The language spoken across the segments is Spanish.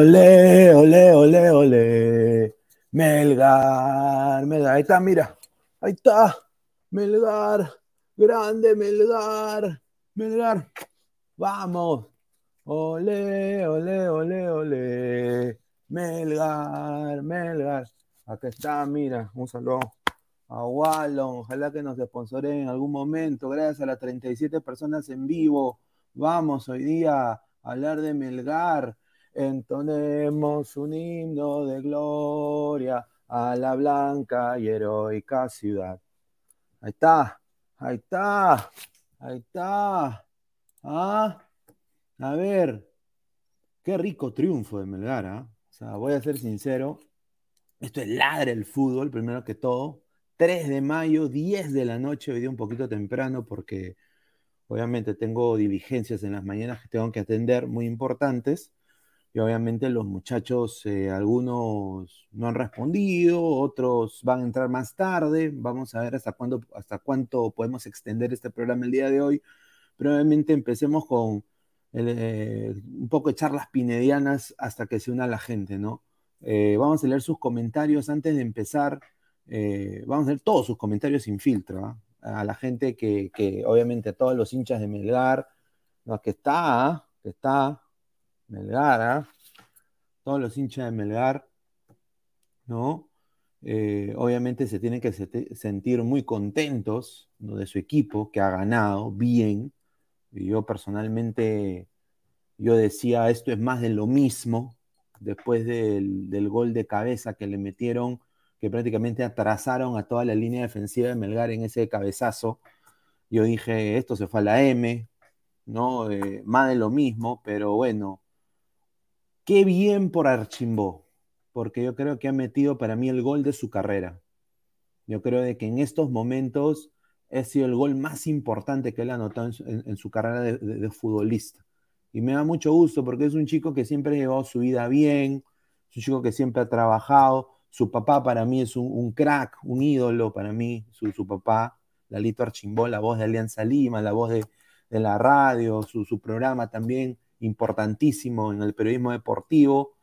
Ole, ole, ole, ole. Melgar, Melgar, ahí está, mira. Ahí está. Melgar, grande Melgar. Melgar, vamos. Ole, ole, ole, ole. Melgar, Melgar. Acá está, mira, un saludo a Wallon. Ojalá que nos sponsoren en algún momento. Gracias a las 37 personas en vivo. Vamos hoy día a hablar de Melgar. Entonemos un himno de gloria a la blanca y heroica ciudad. Ahí está, ahí está, ahí está. ¿Ah? A ver, qué rico triunfo de Melgar, ¿ah? O sea, voy a ser sincero. Esto es ladre el fútbol, primero que todo. 3 de mayo, 10 de la noche, hoy día un poquito temprano porque obviamente tengo diligencias en las mañanas que tengo que atender muy importantes y obviamente los muchachos, eh, algunos no han respondido, otros van a entrar más tarde, vamos a ver hasta, cuándo, hasta cuánto podemos extender este programa el día de hoy, pero obviamente empecemos con eh, un poco de charlas pinedianas hasta que se una la gente, ¿no? Eh, vamos a leer sus comentarios antes de empezar, vamos a leer todos sus comentarios sin filtro, ¿ah? a la gente que, que, obviamente a todos los hinchas de Melgar, que está, ¿ah? que está, Melgar, ¿ah? todos los hinchas de Melgar, ¿no? Eh, obviamente se tienen que sentir muy contentos de su equipo que ha ganado bien. Y yo personalmente, yo decía, esto es más de lo mismo, después del, gol de cabeza que le metieron, que prácticamente atrasaron a toda la línea defensiva de Melgar en ese cabezazo. Yo dije, esto se fue a la M, ¿no? Eh, más de lo mismo, pero bueno, Qué bien por Archimbó, porque yo creo que ha metido para mí el gol de su carrera. Yo creo de que en estos momentos ha sido el gol más importante que él ha anotado en su, carrera de, futbolista. Y me da mucho gusto porque es un chico que siempre ha llevado su vida bien, es un chico que siempre ha trabajado. Su papá para mí es un, crack, un ídolo para mí, su, su, papá, Lalito Archimbó, la voz de Alianza Lima, la voz de, la radio, su, su programa también importantísimo en el periodismo deportivo.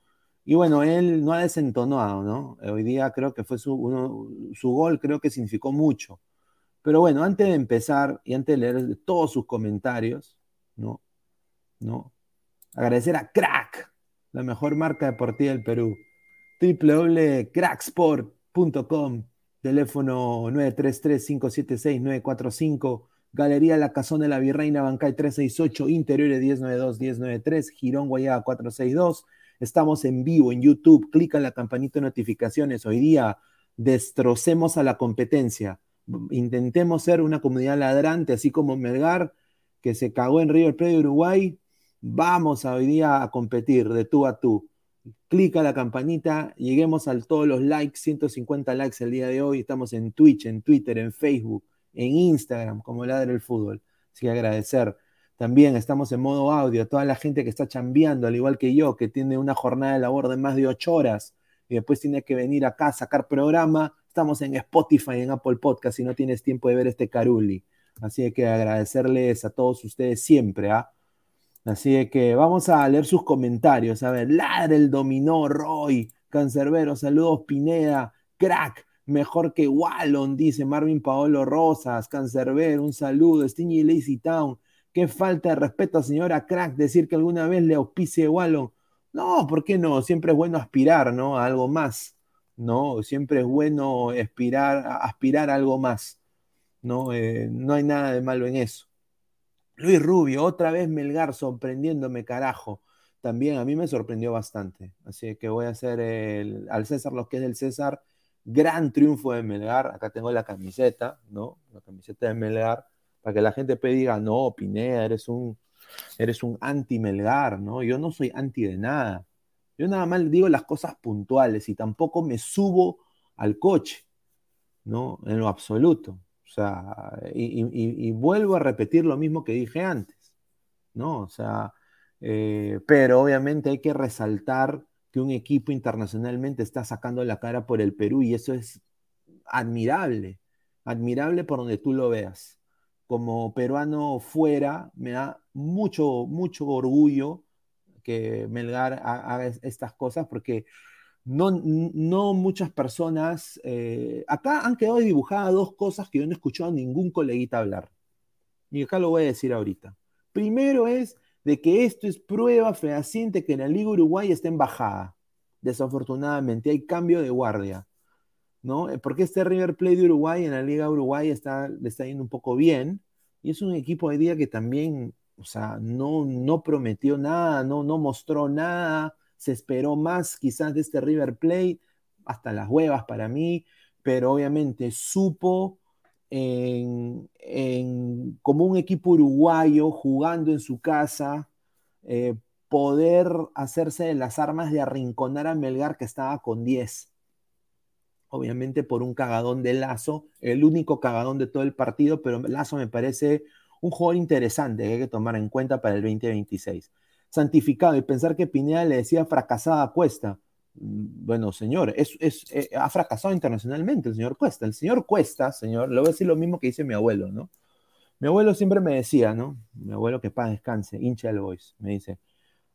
Y bueno, él no ha desentonado, ¿no? Hoy día creo que fue su, su gol, creo que significó mucho. Pero bueno, antes de empezar y antes de leer todos sus comentarios, ¿no? ¿no? Agradecer a Crack, la mejor marca deportiva del Perú. www.cracksport.com, teléfono 933-576-945 Galería La Cazón de la Virreina, Bancay 368, Interiores 1092-1093, Girón Guayaba 462. Estamos en vivo en YouTube. Clica en la campanita de notificaciones. Hoy día destrocemos a la competencia. Intentemos ser una comunidad ladrante, así como Melgar, que se cagó en River Plate de Uruguay. Vamos a hoy día a competir de tú a tú. Clica la campanita, lleguemos a todos los likes, 150 likes el día de hoy. Estamos en Twitch, en Twitter, en Facebook en Instagram como Ladre el Fútbol. Así que agradecer. También estamos en modo audio, a toda la gente que está chambeando, al igual que yo, que tiene una jornada de labor de más de ocho horas y después tiene que venir acá a sacar programa. Estamos en Spotify, en Apple Podcast, si no tienes tiempo de ver este Caruli. Así que agradecerles a todos ustedes siempre. ¿ah? Así que vamos a leer sus comentarios. A ver, Ladre el Dominó, Roy, Cancerbero, saludos Pineda, crack, mejor que Wallon, dice Marvin Paolo Rosas, Cancerber, un saludo, Stingy Lazy Town, qué falta de respeto, señora Crack, decir que alguna vez le auspice Wallon. No, ¿por qué no? Siempre es bueno aspirar, ¿no? A algo más, ¿no? Siempre es bueno aspirar, aspirar a algo más, ¿no? Eh, no hay nada de malo en eso. Luis Rubio, otra vez Melgar sorprendiéndome, carajo. También a mí me sorprendió bastante. Así que voy a hacer el, al César lo que es del César Gran triunfo de Melgar. Acá tengo la camiseta, ¿no? La camiseta de Melgar. Para que la gente diga, no, Pineda, eres un, eres un anti-Melgar, ¿no? Yo no soy anti de nada. Yo nada más digo las cosas puntuales y tampoco me subo al coche, ¿no? En lo absoluto. O sea, y, vuelvo a repetir lo mismo que dije antes, ¿no? O sea, eh, pero obviamente hay que resaltar un equipo internacionalmente está sacando la cara por el Perú y eso es admirable, admirable por donde tú lo veas. Como peruano fuera, me da mucho, mucho orgullo que Melgar haga estas cosas porque no, no muchas personas, eh, acá han quedado dibujadas dos cosas que yo no he escuchado a ningún coleguita hablar. Y acá lo voy a decir ahorita. Primero es de que esto es prueba fehaciente que la Liga Uruguay está en bajada. Desafortunadamente, hay cambio de guardia. ¿no? Eh, porque este River Plate de Uruguay en la Liga Uruguay está, le está yendo un poco bien. Y es un equipo de día que también, o sea, no, no prometió nada, no, no mostró nada. Se esperó más quizás de este River Plate, hasta las huevas para mí, pero obviamente supo en, como un equipo uruguayo jugando en su casa, eh, poder hacerse de las armas de arrinconar a Melgar que estaba con 10. Obviamente por un cagadón de Lazo, el único cagadón de todo el partido, pero Lazo me parece un jugador interesante que hay que tomar en cuenta para el 2026. Santificado y pensar que Pineda le decía fracasada a Cuesta. Bueno, señor, es, eh, ha fracasado internacionalmente el señor Cuesta. El señor Cuesta, señor, le voy a decir lo mismo que dice mi abuelo, ¿no? Mi abuelo siempre me decía, ¿no? Mi abuelo que paz descanse, hincha del Boys, me dice,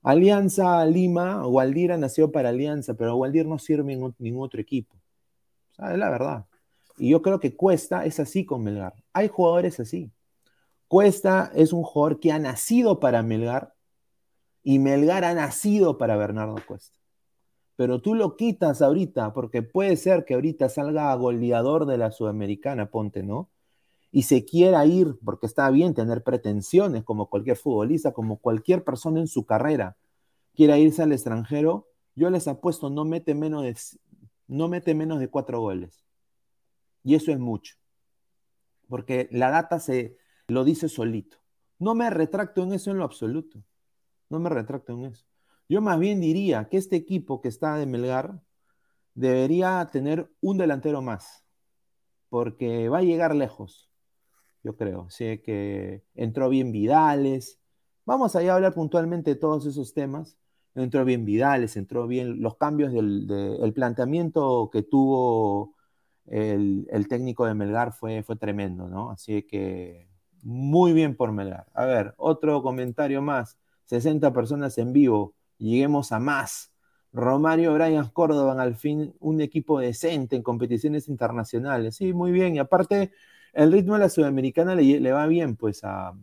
Alianza Lima, Gualdira nació para Alianza, pero Gualdir no sirve en ningún otro equipo. O es la verdad. Y yo creo que Cuesta es así con Melgar. Hay jugadores así. Cuesta es un jugador que ha nacido para Melgar y Melgar ha nacido para Bernardo Cuesta pero tú lo quitas ahorita, porque puede ser que ahorita salga goleador de la Sudamericana, ponte, ¿no? Y se quiera ir, porque está bien tener pretensiones como cualquier futbolista, como cualquier persona en su carrera, quiera irse al extranjero, yo les apuesto, no mete menos de, no mete menos de cuatro goles. Y eso es mucho, porque la data se lo dice solito. No me retracto en eso en lo absoluto. No me retracto en eso. Yo más bien diría que este equipo que está de Melgar debería tener un delantero más, porque va a llegar lejos, yo creo. Sé que entró bien Vidales. Vamos a hablar puntualmente de todos esos temas. Entró bien Vidales, entró bien los cambios del planteamiento que tuvo el, técnico de Melgar fue, fue tremendo, ¿no? Así que muy bien por Melgar. A ver, otro comentario más. 60 personas en vivo lleguemos a más. Romario Brian Córdoba, al fin un equipo decente en competiciones internacionales. Sí, muy bien. Y aparte, el ritmo de la Sudamericana le, va bien, pues, a,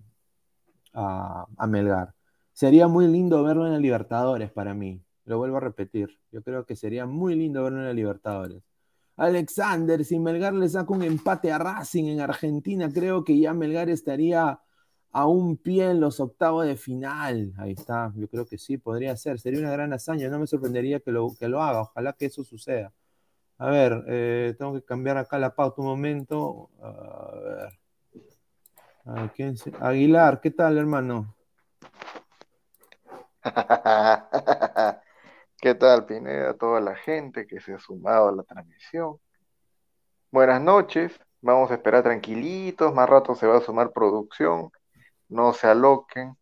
a, Melgar. Sería muy lindo verlo en la Libertadores para mí. Lo vuelvo a repetir. Yo creo que sería muy lindo verlo en la Libertadores. Alexander, si Melgar le saca un empate a Racing en Argentina, creo que ya Melgar estaría a un pie en los octavos de final. Ahí está, yo creo que sí, podría ser. Sería una gran hazaña, no me sorprendería que lo, que lo haga. Ojalá que eso suceda. A ver, eh, tengo que cambiar acá la pauta un momento. A ver. Aguilar, ¿qué tal, hermano? ¿Qué tal, Pineda? Toda la gente que se ha sumado a la transmisión. Buenas noches. Vamos a esperar tranquilitos. Más rato se va a sumar producción no se aloquen,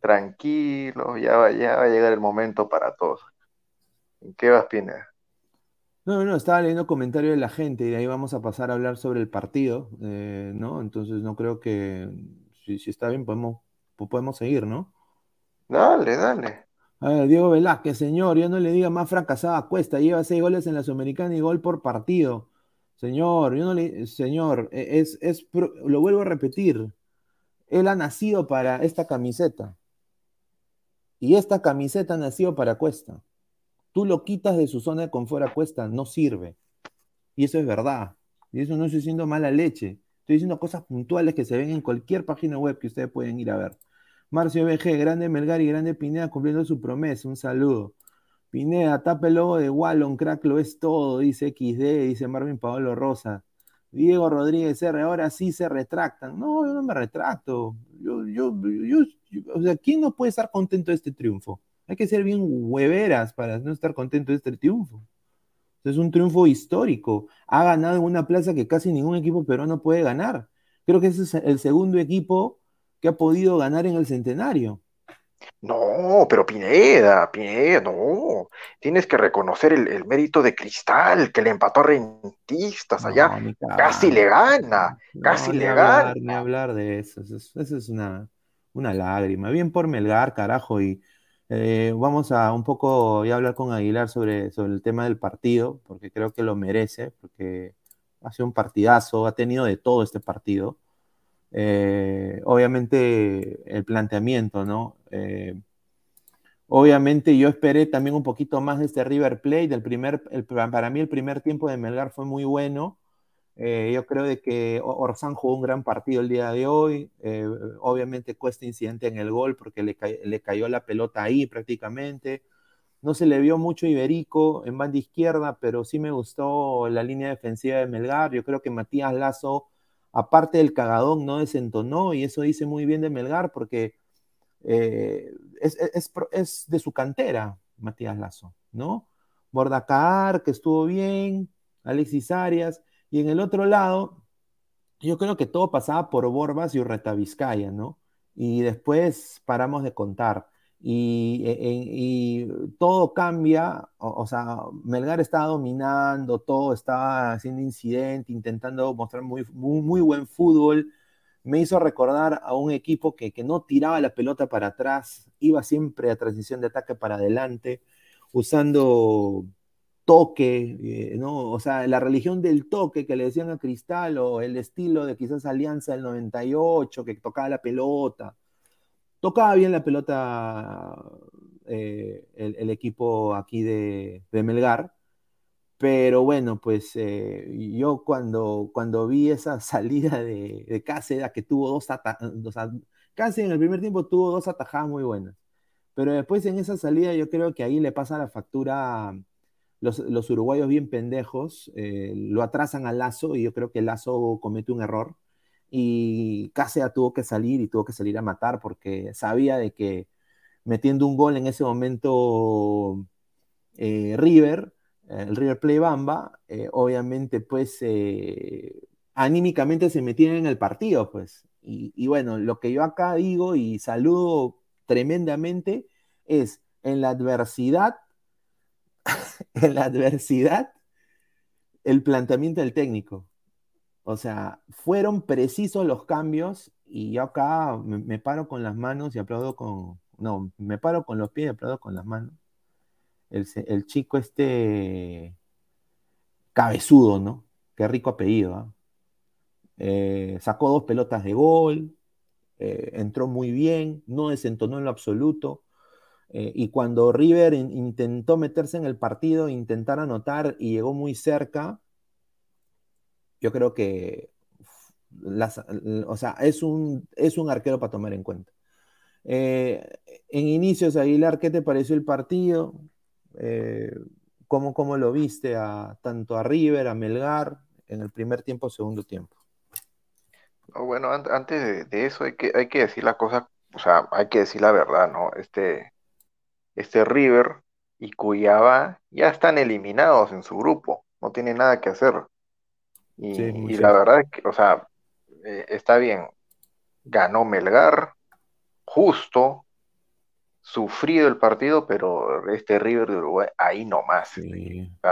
tranquilos, ya va, ya va a llegar el momento para todos. ¿En qué vas, Pineda? No, no, estaba leyendo comentarios de la gente y de ahí vamos a pasar a hablar sobre el partido, eh, ¿no? Entonces no creo que, si, está bien, podemos, podemos seguir, ¿no? Dale, dale. A ver, Diego Velázquez, señor, yo no le diga más fracasada Cuesta, lleva seis goles en la Sudamericana y gol por partido. Señor, yo no le, señor, e, es, es, lo vuelvo a repetir, él ha nacido para esta camiseta. Y esta camiseta ha nacido para Cuesta. Tú lo quitas de su zona de confort a Cuesta, no sirve. Y eso es verdad. Y eso no estoy diciendo mala leche. Estoy diciendo cosas puntuales que se ven en cualquier página web que ustedes pueden ir a ver. Marcio BG, grande Melgar y grande Pineda cumpliendo su promesa. Un saludo. Pineda, tapa el logo de Wallon, crack, lo es todo, dice XD, dice Marvin Paolo Rosa. Diego Rodríguez R, ahora sí se retractan. No, yo no me retracto. Yo, yo, o sea, ¿quién no puede estar contento de este triunfo? Hay que ser bien hueveras para no estar contento de este triunfo. Es un triunfo histórico. Ha ganado en una plaza que casi ningún equipo peruano puede ganar. Creo que ese es el segundo equipo que ha podido ganar en el centenario. No, pero Pineda, Pineda, no. Tienes que reconocer el, mérito de Cristal, que le empató a Rentistas allá. casi le gana, casi le gana. Ni hablar de eso, eso, es una, una, lágrima. Bien por Melgar, carajo, y eh, vamos a un poco ya hablar con Aguilar sobre, sobre el tema del partido, porque creo que lo merece, porque ha sido un partidazo, ha tenido de todo este partido. Eh, obviamente el planteamiento, ¿no? Eh, obviamente yo esperé también un poquito más de este River Plate. Del primer, para mí el primer tiempo de Melgar fue muy bueno. Eh, yo creo de que Orsán jugó un gran partido el día de hoy. obviamente cuesta incidente en el gol porque le, le, cayó la pelota ahí prácticamente. No se le vio mucho Iberico en banda izquierda, pero sí me gustó la línea defensiva de Melgar. Yo creo que Matías Lazo aparte del cagadón, no desentonó, y eso dice muy bien de Melgar, porque eh, es, de su cantera, Matías Lazo, ¿no? Bordacar, que estuvo bien, Alexis Arias, y en el otro lado, yo creo que todo pasaba por Borbas y Urreta Vizcaya, ¿no? Y después paramos de contar. Y, e, e, y, todo cambia, o, sea, Melgar estaba dominando, todo estaba haciendo incidente, intentando mostrar muy, muy, muy buen fútbol. Me hizo recordar a un equipo que, que, no tiraba la pelota para atrás, iba siempre a transición de ataque para adelante, usando toque, eh, ¿no? O sea, la religión del toque que le decían a Cristal, o el estilo de quizás Alianza del 98, que tocaba la pelota Tocaba bien la pelota eh, el, equipo aquí de, Melgar, pero bueno, pues eh, yo cuando, cuando vi esa salida de, de Cáceres, que tuvo dos atajadas, casi en el primer tiempo tuvo dos atajadas muy buenas, pero después en esa salida yo creo que ahí le pasa la factura los, los uruguayos bien pendejos, eh, lo atrasan al Lazo y yo creo que Lazo comete un error y Cáceres tuvo que salir y tuvo que salir a matar porque sabía de que metiendo un gol en ese momento eh, River, el River Play Bamba, eh, obviamente pues eh, anímicamente se metían en el partido pues. Y, y, bueno, lo que yo acá digo y saludo tremendamente es en la adversidad, en la adversidad, el planteamiento del técnico. O sea, fueron precisos los cambios y yo acá me, paro con las manos y aplaudo con... No, me paro con los pies y aplaudo con las manos. El, chico este cabezudo, ¿no? Qué rico apellido. ¿ah? Eh, sacó dos pelotas de gol, eh, entró muy bien, no desentonó en lo absoluto. Eh, y cuando River intentó meterse en el partido, intentar anotar y llegó muy cerca, yo creo que o sea, es un, es un arquero para tomar en cuenta. Eh, en inicios, Aguilar, ¿qué te pareció el partido? Eh, ¿cómo, lo viste a, tanto a River, a Melgar, en el primer tiempo, segundo tiempo? Bueno, antes de, eso hay que, hay que decir la cosa, o sea, hay que decir la verdad, ¿no? Este, este River y Cuyaba ya están eliminados en su grupo, no tienen nada que hacer. Y, la verdad es que, o sea, eh, está bien, ganó Melgar, justo, sufrido el partido, pero este River de Uruguay ahí nomás.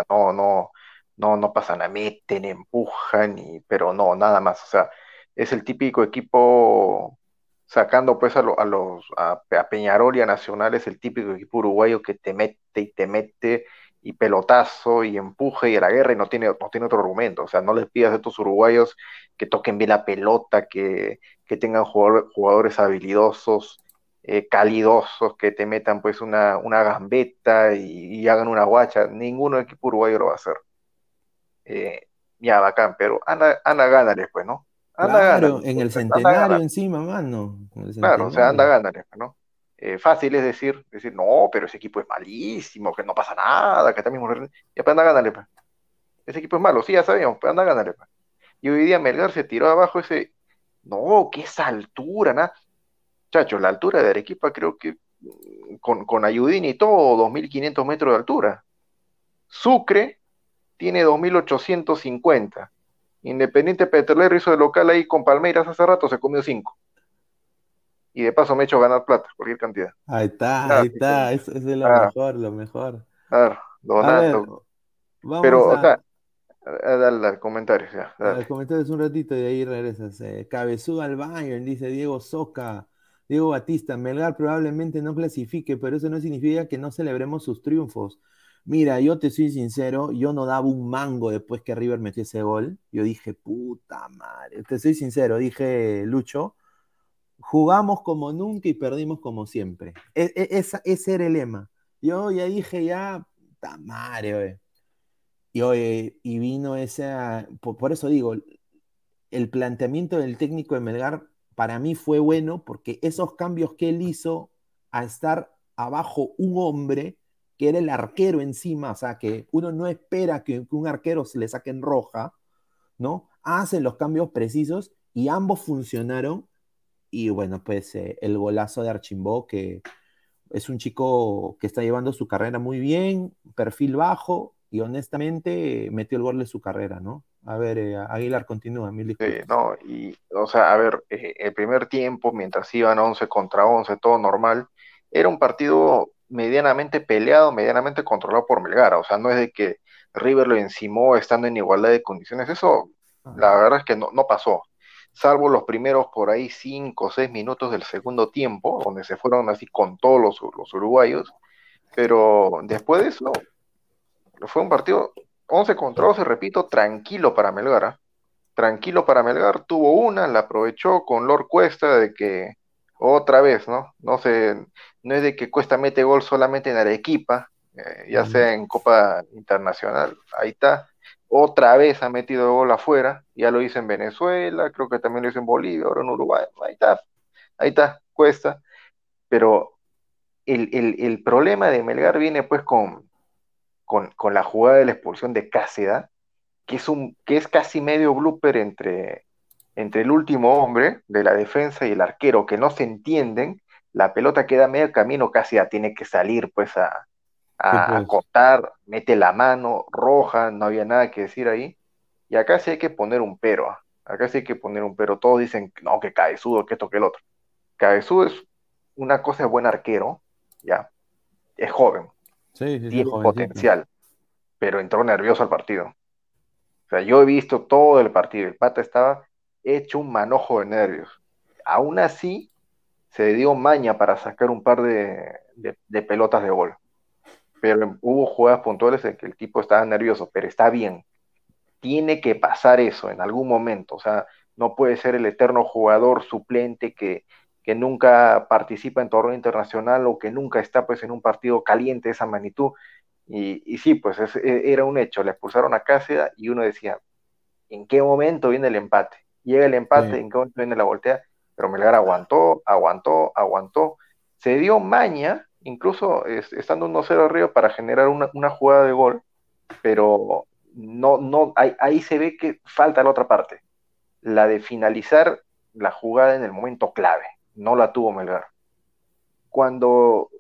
no, no, no, no pasan a meten, empujan, y, pero no, nada más. O sea, es el típico equipo sacando pues a, a los a, a Peñarol y a Nacional, es el típico equipo uruguayo que te mete y te mete y pelotazo y empuje y a la guerra y no tiene, no tiene otro argumento. O sea, no les pidas a estos uruguayos que toquen bien la pelota, que, que tengan jugadores habilidosos, eh, calidosos, que te metan pues una, una gambeta y, hagan una guacha. Ninguno equipo uruguayo lo va a hacer. Eh, ya, bacán, pero anda, anda gánale, pues, ¿no? Anda claro, en el centenario encima, mano. Claro, o sea, anda gánale, pues, ¿no? Eh, fácil es decir, decir, no, pero ese equipo es malísimo, que no pasa nada, que está mismo. Ya, pues anda, gánale, pues. Ese equipo es malo, sí, ya sabíamos, pues anda, gánale, pues. Y hoy día Melgar se tiró abajo ese, no, que esa altura, nada. Chacho, la altura de Arequipa creo que mm, con, con Ayudín y todo, 2.500 metros de altura. Sucre tiene 2.850. Independiente Petrolero hizo de local ahí con Palmeiras hace rato, se comió 5 y de paso me he hecho ganar plata, cualquier cantidad. Ahí está, ahí está, eso, es lo mejor, lo mejor. Claro, donando. Pero, o sea, dale al comentario, ya. Dale. comentarios un ratito y ahí regresas. Eh, cabezudo al baño, dice Diego Soca. Diego Batista, Melgar probablemente no clasifique, pero eso no significa que no celebremos sus triunfos. Mira, yo te soy sincero, yo no daba un mango después que River metió ese gol. Yo dije, puta madre. Te soy sincero, dije, Lucho, jugamos como nunca y perdimos como siempre. E, e, ese era el lema. Yo ya dije, ya, puta madre, Y, y vino ese, por, por eso digo, el planteamiento del técnico de Melgar para mí fue bueno porque esos cambios que él hizo a estar abajo un hombre que era el arquero encima, o sea, que uno no espera que, un arquero se le saque en roja, ¿no? Hacen los cambios precisos y ambos funcionaron. Y bueno, pues eh, el golazo de Archimbó, que es un chico que está llevando su carrera muy bien, perfil bajo, y honestamente metió el gol de su carrera, ¿no? A ver, eh, Aguilar, continúa, mil Sí, no, y, o sea, a ver, eh, el primer tiempo, mientras iban 11 contra 11, todo normal, era un partido medianamente peleado, medianamente controlado por Melgara, o sea, no es de que River lo encimó estando en igualdad de condiciones, eso la verdad es que no, no pasó, salvo los primeros por ahí 5 o 6 minutos del segundo tiempo, donde se fueron así con todos los, los uruguayos, pero después de eso fue un partido 11 contra 12, repito, tranquilo para Melgar. ¿ah? Tranquilo para Melgar. Tuvo una, la aprovechó con Lord Cuesta de que otra vez, ¿no? No sé, no es de que Cuesta mete gol solamente en Arequipa, eh, ya sea en Copa Internacional. Ahí está. Otra vez ha metido gol afuera. Ya lo hizo en Venezuela, creo que también lo hizo en Bolivia, ahora en Uruguay. Ahí está. Ahí está, Cuesta. Pero el, el problema de Melgar viene pues con, con, la jugada de la expulsión de Cáceda, que es, un, que es casi medio blooper entre, entre el último hombre de la defensa y el arquero, que no se entienden, la pelota queda medio camino, Cáceda tiene que salir pues a, a, cortar, mete la mano, roja, no había nada que decir ahí, y acá sí hay que poner un pero, ¿ah? acá sí hay que poner un pero, todos dicen, no, que cabezudo, que esto, que el otro. Cabezudo es una cosa de buen arquero, ya, es joven, tiene potencial, pero entró nervioso al partido. O sea, yo he visto todo el partido, el pata estaba hecho un manojo de nervios. Aún así, se dio maña para sacar un par de, pelotas de gol. Pero hubo jugadas puntuales en que el tipo estaba nervioso, pero está bien. Tiene que pasar eso en algún momento. O sea, no puede ser el eterno jugador suplente que, que nunca participa en torneo internacional o que nunca está pues en un partido caliente de esa magnitud. Y, sí, pues e, era un hecho, le expulsaron a Cáceres y uno decía, ¿en qué momento viene el empate? Llega el empate, ¿en qué momento viene la voltea? Pero Melgar aguantó, aguantó, aguantó. Se dio maña, incluso estando 1-0 arriba para generar una, jugada de gol, pero no, no, ahí, ahí se ve que falta la otra parte, la de finalizar la jugada en el momento clave no la tuvo Melgar. Cuando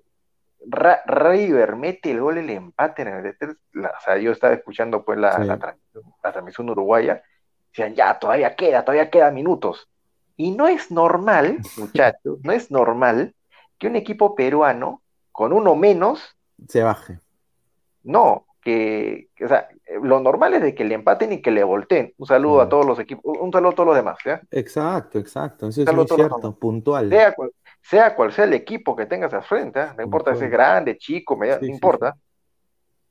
River mete el gol, el empate en el o sea, yo estaba escuchando pues la, la, transmisión uruguaya, decían, ya, todavía queda, todavía queda minutos. Y no es normal, muchachos, no es normal que un equipo peruano con uno menos se baje. No, que, o sea, lo normal es de que le empaten y que le volteen. Un saludo a todos los equipos, un saludo a todos los demás. Exacto, exacto. Eso es muy cierto, puntual. Sea cual, sea el equipo que tengas al frente, ¿eh? no importa si es grande, chico, no importa.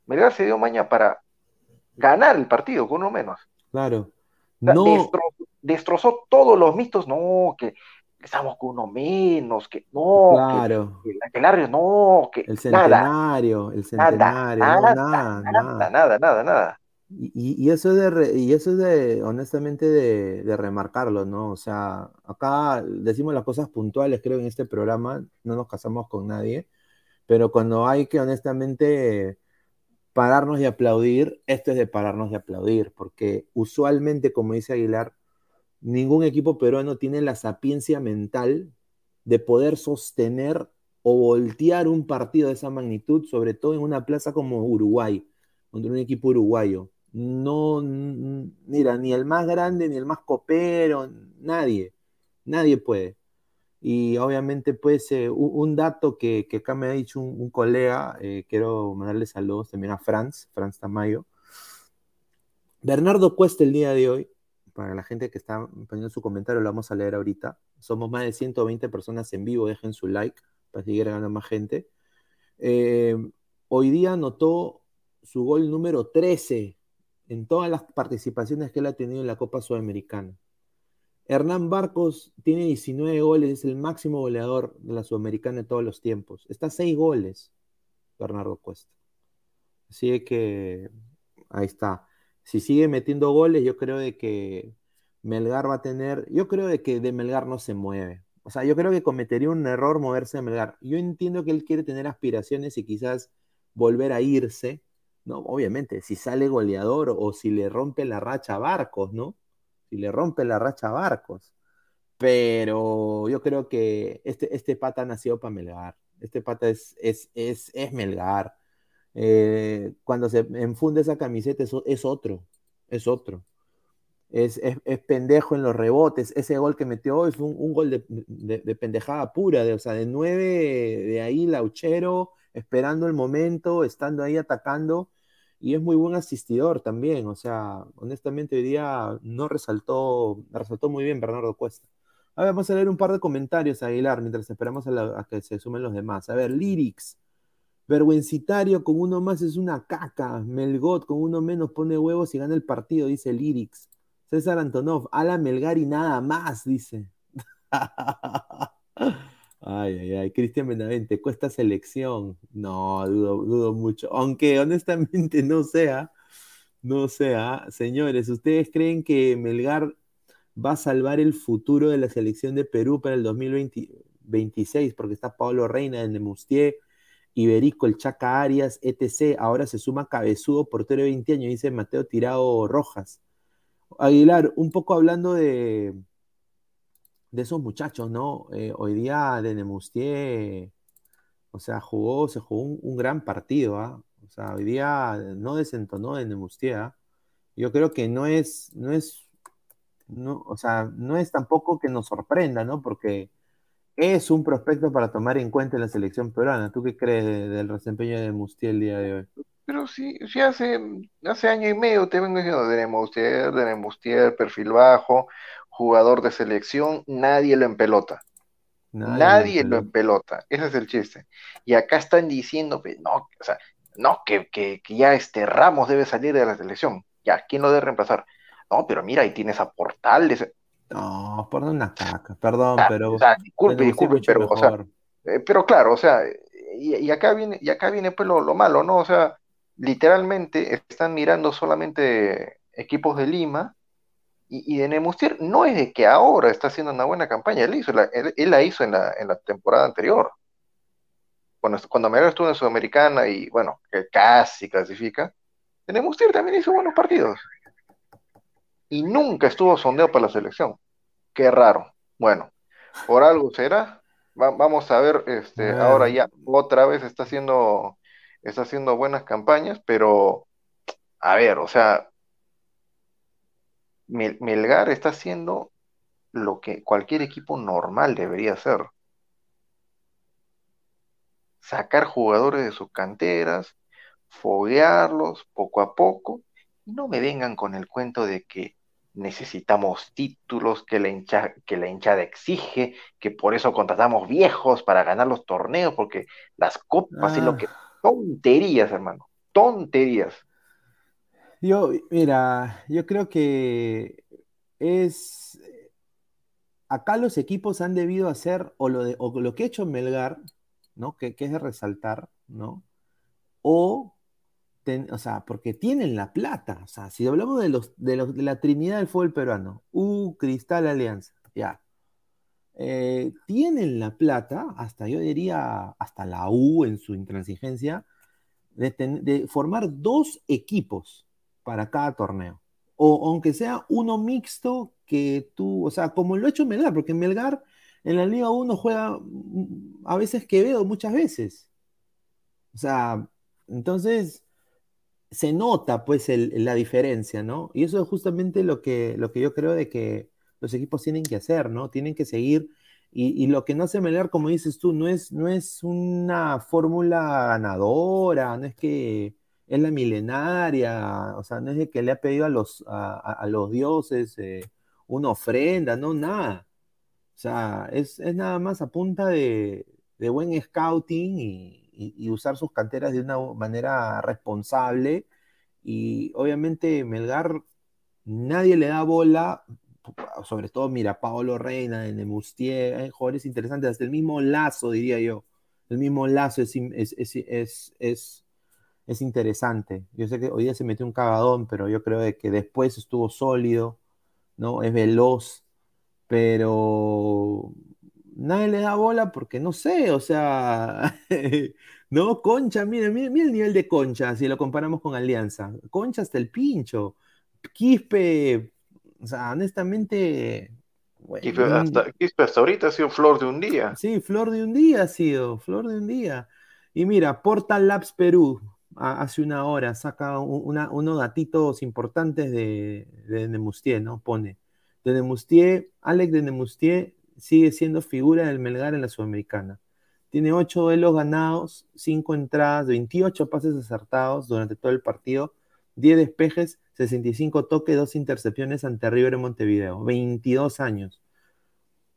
Melgar se dio maña para ganar el partido con uno menos. Claro. destrozó, todos los mitos, no, que estamos con uno menos, que no, claro. que, el no, que el centenario, el centenario, nada, nada, nada, nada, nada, nada. Y, eso es de, y eso es de, honestamente, de, remarcarlo, ¿no? O sea, acá decimos las cosas puntuales, creo, en este programa, no nos casamos con nadie, pero cuando hay que, honestamente, pararnos y aplaudir, esto es de pararnos y aplaudir, porque usualmente, como dice Aguilar, ningún equipo peruano tiene la sapiencia mental de poder sostener o voltear un partido de esa magnitud, sobre todo en una plaza como Uruguay, contra un equipo uruguayo. No, mira, ni el más grande, ni el más copero, nadie, nadie puede. Y obviamente, pues, eh, un, dato que, acá me ha dicho un, colega, eh, quiero mandarle saludos también a Franz, Franz Tamayo. Bernardo Cuesta el día de hoy para la gente que está poniendo su comentario, lo vamos a leer ahorita. Somos más de 120 personas en vivo, dejen su like para seguir ganando más gente. Eh, hoy día anotó su gol número 13 en todas las participaciones que él ha tenido en la Copa Sudamericana. Hernán Barcos tiene 19 goles, es el máximo goleador de la Sudamericana de todos los tiempos. Está a 6 goles, Bernardo Cuesta. Así que ahí está. Si sigue metiendo goles, yo creo de que Melgar va a tener, yo creo de que de Melgar no se mueve. O sea, yo creo que cometería un error moverse de Melgar. Yo entiendo que él quiere tener aspiraciones y quizás volver a irse, ¿no? Obviamente, si sale goleador o si le rompe la racha a Barcos, ¿no? Si le rompe la racha a Barcos. Pero yo creo que este, este pata nació para Melgar. Este pata es, es, es, es Melgar. Eh, cuando se enfunde esa camiseta es, es otro, es otro. Es, es, pendejo en los rebotes. Ese gol que metió hoy fue un, gol de, de, pendejada pura, de, o sea, de nueve, de ahí Lauchero, esperando el momento, estando ahí atacando y es muy buen asistidor también. O sea, honestamente hoy día no resaltó, resaltó muy bien Bernardo Cuesta. A ver, vamos a leer un par de comentarios, Aguilar, mientras esperamos a, que se sumen los demás. A ver, Lyrics. Vergüencitario con uno más es una caca. Melgot con uno menos pone huevos y gana el partido, dice Lyrics. César Antonov, Ala Melgar y nada más, dice. Ay, ay, ay, Cristian Benavente, cuesta selección. No, dudo, dudo mucho. Aunque honestamente no sea, no sea. Señores, ¿ustedes creen que Melgar va a salvar el futuro de la selección de Perú para el 2026? Porque está Pablo Reina en Nemustier, Iberico, el Chaca Arias, etc. Ahora se suma Cabezudo, portero de 20 años, dice Mateo Tirado Rojas. Aguilar, un poco hablando de, de esos muchachos, ¿no? Eh, hoy día de Nemustier, o sea, jugó, se jugó un, gran partido, ¿ah? O sea, hoy día no desentonó de Nemustier, ¿ah? Yo creo que no es, no es, no, o sea, no es tampoco que nos sorprenda, ¿no? Porque es un prospecto para tomar en cuenta en la selección peruana. ¿Tú qué crees del desempeño de Nemustier el día de hoy? Pero sí, sí hace, hace año y medio te vengo diciendo de Nemustier, de Nemustier, perfil bajo, jugador de selección, nadie lo empelota. Nadie, nadie lo empelota. Ese es el chiste. Y acá están diciendo, que no, o sea, no, que, que, ya este Ramos debe salir de la selección. Ya, ¿quién lo debe reemplazar? No, pero mira, ahí tienes a Portales. No, perdón una caca, perdón, ah, pero. O sea, disculpe, disculpe, pero, o sea, eh, pero claro, o sea, y, acá viene, y acá viene pues lo, lo, malo, ¿no? O sea, literalmente están mirando solamente equipos de Lima y, de Nemustier no es de que ahora está haciendo una buena campaña, él, hizo la, él, la hizo en la, en la, temporada anterior. Cuando, cuando Melgar estuvo en Sudamericana y bueno, que casi clasifica, Nemustier también hizo buenos partidos. Y nunca estuvo sondeo para la selección. Qué raro. Bueno, por algo será. vamos a ver, este, ahora ya otra vez está haciendo, está haciendo buenas campañas, pero a ver, o sea, Melgar está haciendo lo que cualquier equipo normal debería hacer. Sacar jugadores de sus canteras, foguearlos poco a poco, y no me vengan con el cuento de que necesitamos títulos que la, hincha, que la hinchada exige, que por eso contratamos viejos para ganar los torneos, porque las copas y lo que... Ah. Tonterías, hermano, tonterías. Yo, mira, yo creo que es. Acá los equipos han debido hacer, o lo, de, o lo que ha hecho Melgar, ¿no? Que, es de resaltar, ¿no? O, o sea, porque tienen la plata. O sea, si hablamos de, los, de, los, de la trinidad del fútbol peruano, U, Cristal, Alianza, ya. Eh, tienen la plata, hasta yo diría, hasta la U en su intransigencia, de, de formar dos equipos para cada torneo. O aunque sea uno mixto que tú, o sea, como lo ha hecho Melgar, porque Melgar en la Liga 1 juega mm, a veces Quevedo, muchas veces. O sea, entonces se nota pues la diferencia, ¿no? Y eso es justamente lo que, lo que yo creo de que los equipos tienen que hacer, ¿no? Tienen que seguir. Y, lo que no hace Melgar, como dices tú, no es, no es una fórmula ganadora, no es que es la milenaria, o sea, no es de que le ha pedido a los, a, los dioses eh, una ofrenda, no, nada. O sea, es, nada más a punta de, buen scouting y, y, usar sus canteras de una manera responsable. Y obviamente Melgar, nadie le da bola, sobre todo, mira, Paolo Reina, Nemustier, hay jugadores interesantes, hasta el mismo Lazo, diría yo. El mismo Lazo es, es, es, es, interesante. Yo sé que hoy día se metió un cagadón, pero yo creo que después estuvo sólido, ¿no? Es veloz, pero nadie le da bola porque no sé, o sea, no, Concha, mira, mira, el nivel de Concha si lo comparamos con Alianza. Concha hasta el pincho. Quispe, o sea, honestamente. Quispe, hasta, hasta ahorita ha sido flor de un día. Sí, flor de un día ha sido, flor de un día. Y mira, Portal Labs Perú, hace una hora, saca unos datitos importantes de, de Nemustier, ¿no? Pone. De Nemustier, Alex de Nemustier sigue siendo figura del Melgar en la Sudamericana. Tiene ocho duelos ganados, cinco entradas, 28 pases acertados durante todo el partido, 10 despejes, 65 toques, dos intercepciones ante River en Montevideo. 22 años.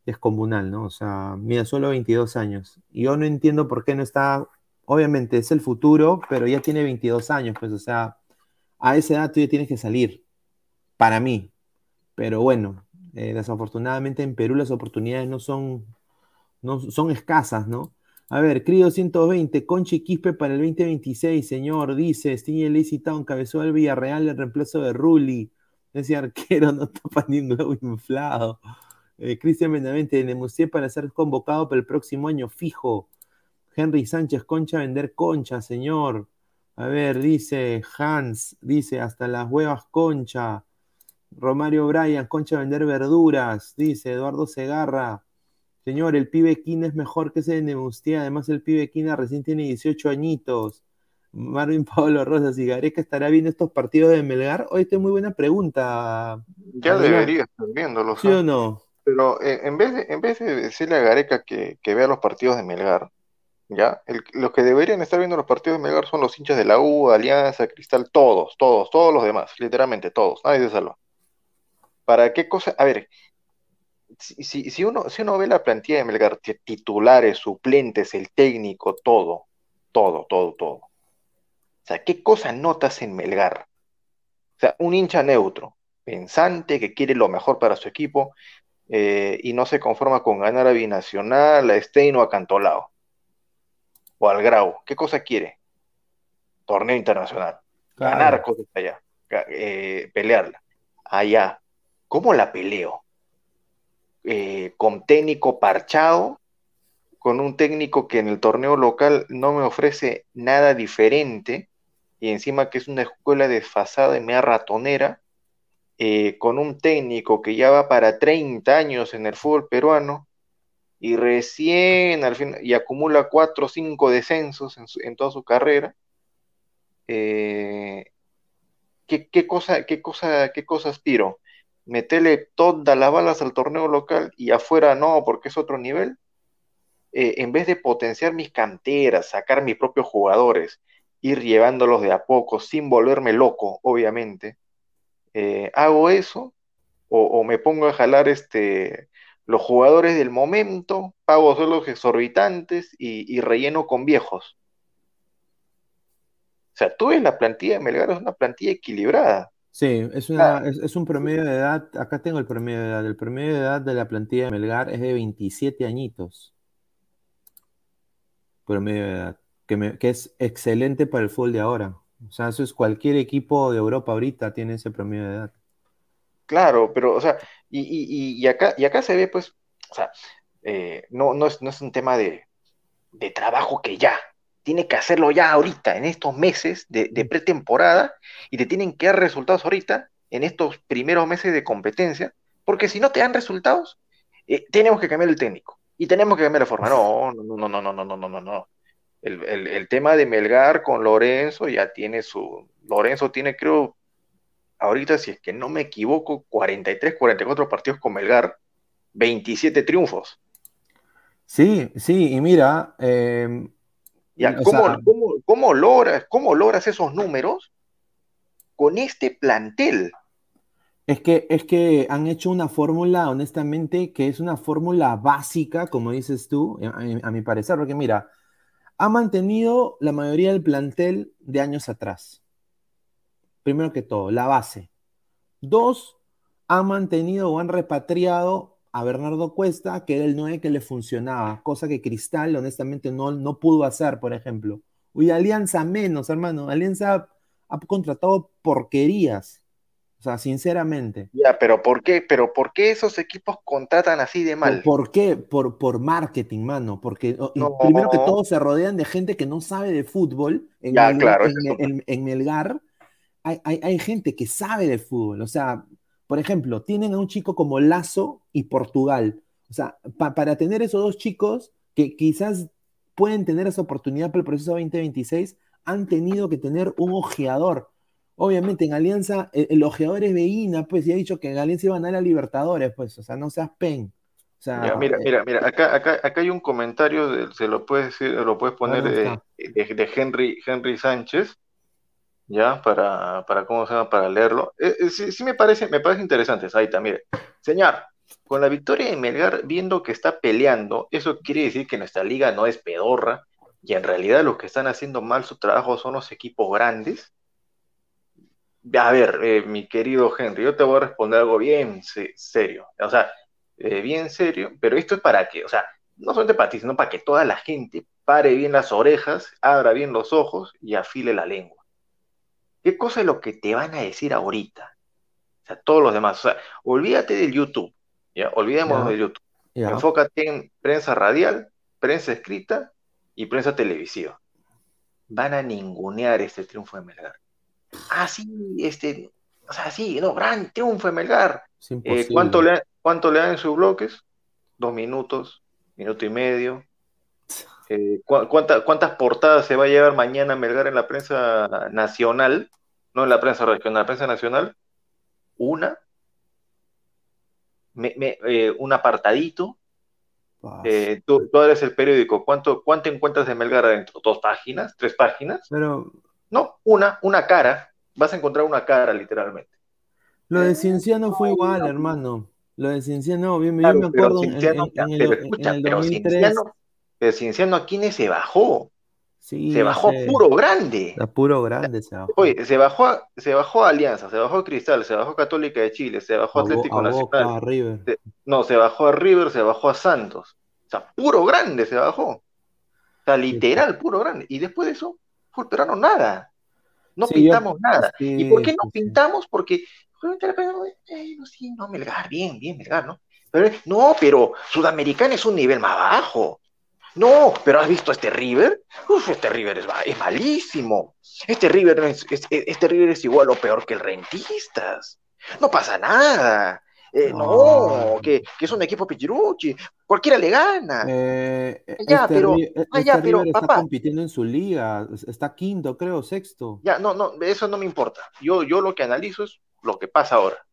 Descomunal, ¿no? O sea, mira, solo 22 años. Y yo no entiendo por qué no está. Obviamente es el futuro, pero ya tiene 22 años, pues, o sea, a esa edad tú ya tienes que salir. Para mí. Pero bueno, eh, desafortunadamente en Perú las oportunidades no son, no, son escasas, ¿no? A ver, Crío 120, Conchi Quispe para el 2026, señor, dice, Stiñe Lazy Town, cabezó al Villarreal en reemplazo de Rulli. Ese arquero no tapa ni un huevo inflado. Eh, Cristian Benavente, Nemusier para ser convocado para el próximo año fijo. Henry Sánchez, Concha vender concha, señor. A ver, dice Hans, dice hasta las huevas concha. Romario Bryan, Concha vender verduras, dice Eduardo Segarra. Señor, el pibe Quina es mejor que ese de. Además, el pibe Quina recién tiene 18 añitos. Marvin Pablo Rosas y Gareca estará viendo estos partidos de Melgar. Hoy esta es muy buena pregunta. Ya debería estar viéndolo. ¿Sí o no? Pero eh, en, vez de, en vez de decirle a Gareca que, vea los partidos de Melgar, ¿ya? los que deberían estar viendo los partidos de Melgar son los hinchas de la U, Alianza, Cristal, todos, todos, todos los demás, literalmente todos, nadie se salva. ¿Para qué cosa? A ver, si, si, uno, si uno ve la plantilla de Melgar, titulares, suplentes, el técnico, todo, todo, todo, todo. O sea, ¿qué cosa notas en Melgar? O sea, un hincha neutro, pensante, que quiere lo mejor para su equipo eh, y no se conforma con ganar a Binacional, a Stein o a Cantolao. O al Grau. ¿Qué cosa quiere? Torneo internacional. Ganar cosas allá. Eh, pelearla. Allá ¿Cómo la peleo? Eh, con técnico parchado, con un técnico que en el torneo local no me ofrece nada diferente, y encima que es una escuela desfasada y media ratonera, eh, con un técnico que ya va para 30 años en el fútbol peruano, y recién al fin, y acumula 4 o 5 descensos en, toda su carrera, eh, ¿qué, cosa, qué, cosa, ¿qué cosa? Metele todas las balas al torneo local y afuera no, porque es otro nivel, eh, en vez de potenciar mis canteras, sacar mis propios jugadores, ir llevándolos de a poco, sin volverme loco, obviamente, eh, hago eso o, me pongo a jalar este, los jugadores del momento, pago sueldos exorbitantes y, y relleno con viejos. O sea, tú ves la plantilla de Melgar, es una plantilla equilibrada. Sí, es, una, es, un promedio de edad, acá tengo el promedio de edad, el promedio de edad de la plantilla de Melgar es de 27 añitos. Promedio de edad, que, que es excelente para el fútbol de ahora. O sea, eso es cualquier equipo de Europa ahorita tiene ese promedio de edad. Claro, pero, o sea, y, acá, y acá se ve, pues, o sea, eh, no, no, es, no es un tema de, de trabajo que ya, tiene que hacerlo ya ahorita, en estos meses de, pretemporada, y te tienen que dar resultados ahorita, en estos primeros meses de competencia, porque si no te dan resultados, eh, tenemos que cambiar el técnico y tenemos que cambiar la forma. No, no, no, no, no, no, no, no, no. no. El, el, tema de Melgar con Lorenzo ya tiene su. Lorenzo tiene, creo, ahorita, si es que no me equivoco, 43, 44 partidos con Melgar, 27 triunfos. Sí, sí, y mira, eh, ¿cómo, logras, ¿Cómo logras esos números con este plantel? Es que, es que han hecho una fórmula, honestamente, que es una fórmula básica, como dices tú, a, mi parecer, porque mira, ha mantenido la mayoría del plantel de años atrás. Primero que todo, la base. Dos, ha mantenido o han repatriado a Bernardo Cuesta, que era el 9 que le funcionaba, cosa que Cristal honestamente no, no pudo hacer, por ejemplo. Uy, Alianza menos, hermano. Alianza ha contratado porquerías. O sea, sinceramente. Ya, pero ¿por qué? Pero ¿por qué esos equipos contratan así de mal? ¿Por, qué? Por, por marketing, mano. Porque primero que todo se rodean de gente que no sabe de fútbol. En ya, claro. En, en, Melgar hay, hay, hay, gente que sabe de fútbol. O sea, por ejemplo, tienen a un chico como Lazo y Portugal. O sea, para tener esos dos chicos que quizás pueden tener esa oportunidad para el proceso 2026, han tenido que tener un ojeador. Obviamente en Alianza, el, ojeador es Veína, pues, y ha dicho que en Alianza iban a dar a Libertadores, pues, o sea, no seas pen. O sea, mira, eh, mira, mira, acá, acá, acá hay un comentario, se lo puedes, lo puedes poner de, Henry, Henry Sánchez, ya, para, para, ¿cómo se llama? Para leerlo. Eh, eh, sí, me parece, me parece interesante, Saita, mire. Señor, con la victoria de Melgar, viendo que está peleando, eso quiere decir que nuestra liga no es pedorra, y en realidad los que están haciendo mal su trabajo son los equipos grandes. A ver, eh, mi querido Henry, yo te voy a responder algo bien serio, o sea, bien serio, pero esto es para que, o sea, no solamente para ti, sino para que toda la gente pare bien las orejas, abra bien los ojos y afile la lengua. ¿Qué cosa es lo que te van a decir ahorita? O sea, todos los demás. O sea, olvídate del YouTube. ¿ya? Olvidémonos del YouTube. Enfócate en prensa radial, prensa escrita y prensa televisiva. Van a ningunear este triunfo de Melgar. Ah, sí, este, o sea, sí, no, gran triunfo de Melgar. Eh, ¿cuánto, le, ¿Cuánto le dan en sus bloques? Dos minutos, minuto y medio, eh, ¿cuántas portadas se va a llevar mañana Melgar en la prensa nacional? No en la prensa regional, en la prensa nacional. Una. Eh, un apartadito. Eh, tú, eres el periódico. ¿Cuánto, ¿Cuánto encuentras de Melgar adentro? ¿Dos páginas? ¿Tres páginas? Pero... No, una, una cara. Vas a encontrar una cara, literalmente. Lo de Cienciano fue igual, hermano. Lo de Cienciano, bien, yo me acuerdo en, el, 2003. Pero Cienciano Aquines se bajó. se bajó puro grande. A puro grande se bajó. Oye, se bajó, a, se bajó Alianza, se bajó Cristal, se bajó Católica de Chile, se bajó Atlético Nacional. no, se bajó a River, se bajó a Santos. O sea, puro grande se bajó. O sea, literal, puro grande. Y después de eso, no nada. No pintamos nada. ¿Y por qué no pintamos? Porque, eh, no, sí, no, Melgar, bien, bien, Melgar, ¿no? Pero, no, pero Sudamericana es un nivel más bajo. No, pero ¿has visto este River? Uf, este River es, malísimo. Este River, es, este River es igual o peor que el Rentistas. No pasa nada. Eh, no, que, es un equipo pichiruchi. Cualquiera le gana. Eh, ya, este pero, este ya, pero está compitiendo en su liga. Está quinto, creo, sexto. Ya, no, no, eso no me importa. Yo, yo lo que analizo es lo que pasa ahora.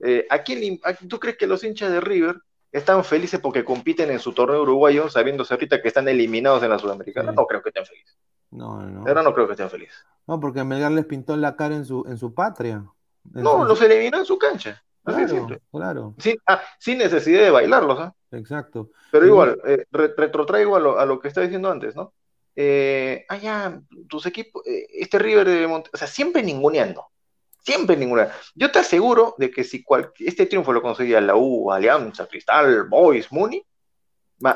Eh, ¿a quién, ¿Tú crees que los hinchas de River están felices porque compiten en su torneo uruguayo, sabiéndose ahorita que están eliminados en la Sudamericana. No creo que estén felices. No, no. Ahora no creo que estén felices. No, porque Melgar les pintó la cara en su, en su patria. no, los eliminó en su cancha. Claro, claro. Sin, ah, sin necesidad de bailarlos. ¿ah? Exacto. Pero igual, eh, retrotraigo a lo, a lo, que estaba diciendo antes, ¿no? Eh, ah, ya, tus equipos, eh, este River de Monte, o sea, siempre ninguneando. Siempre ninguna. Yo te aseguro de que si este triunfo lo conseguía la U, Alianza, Cristal, Boys, Muni,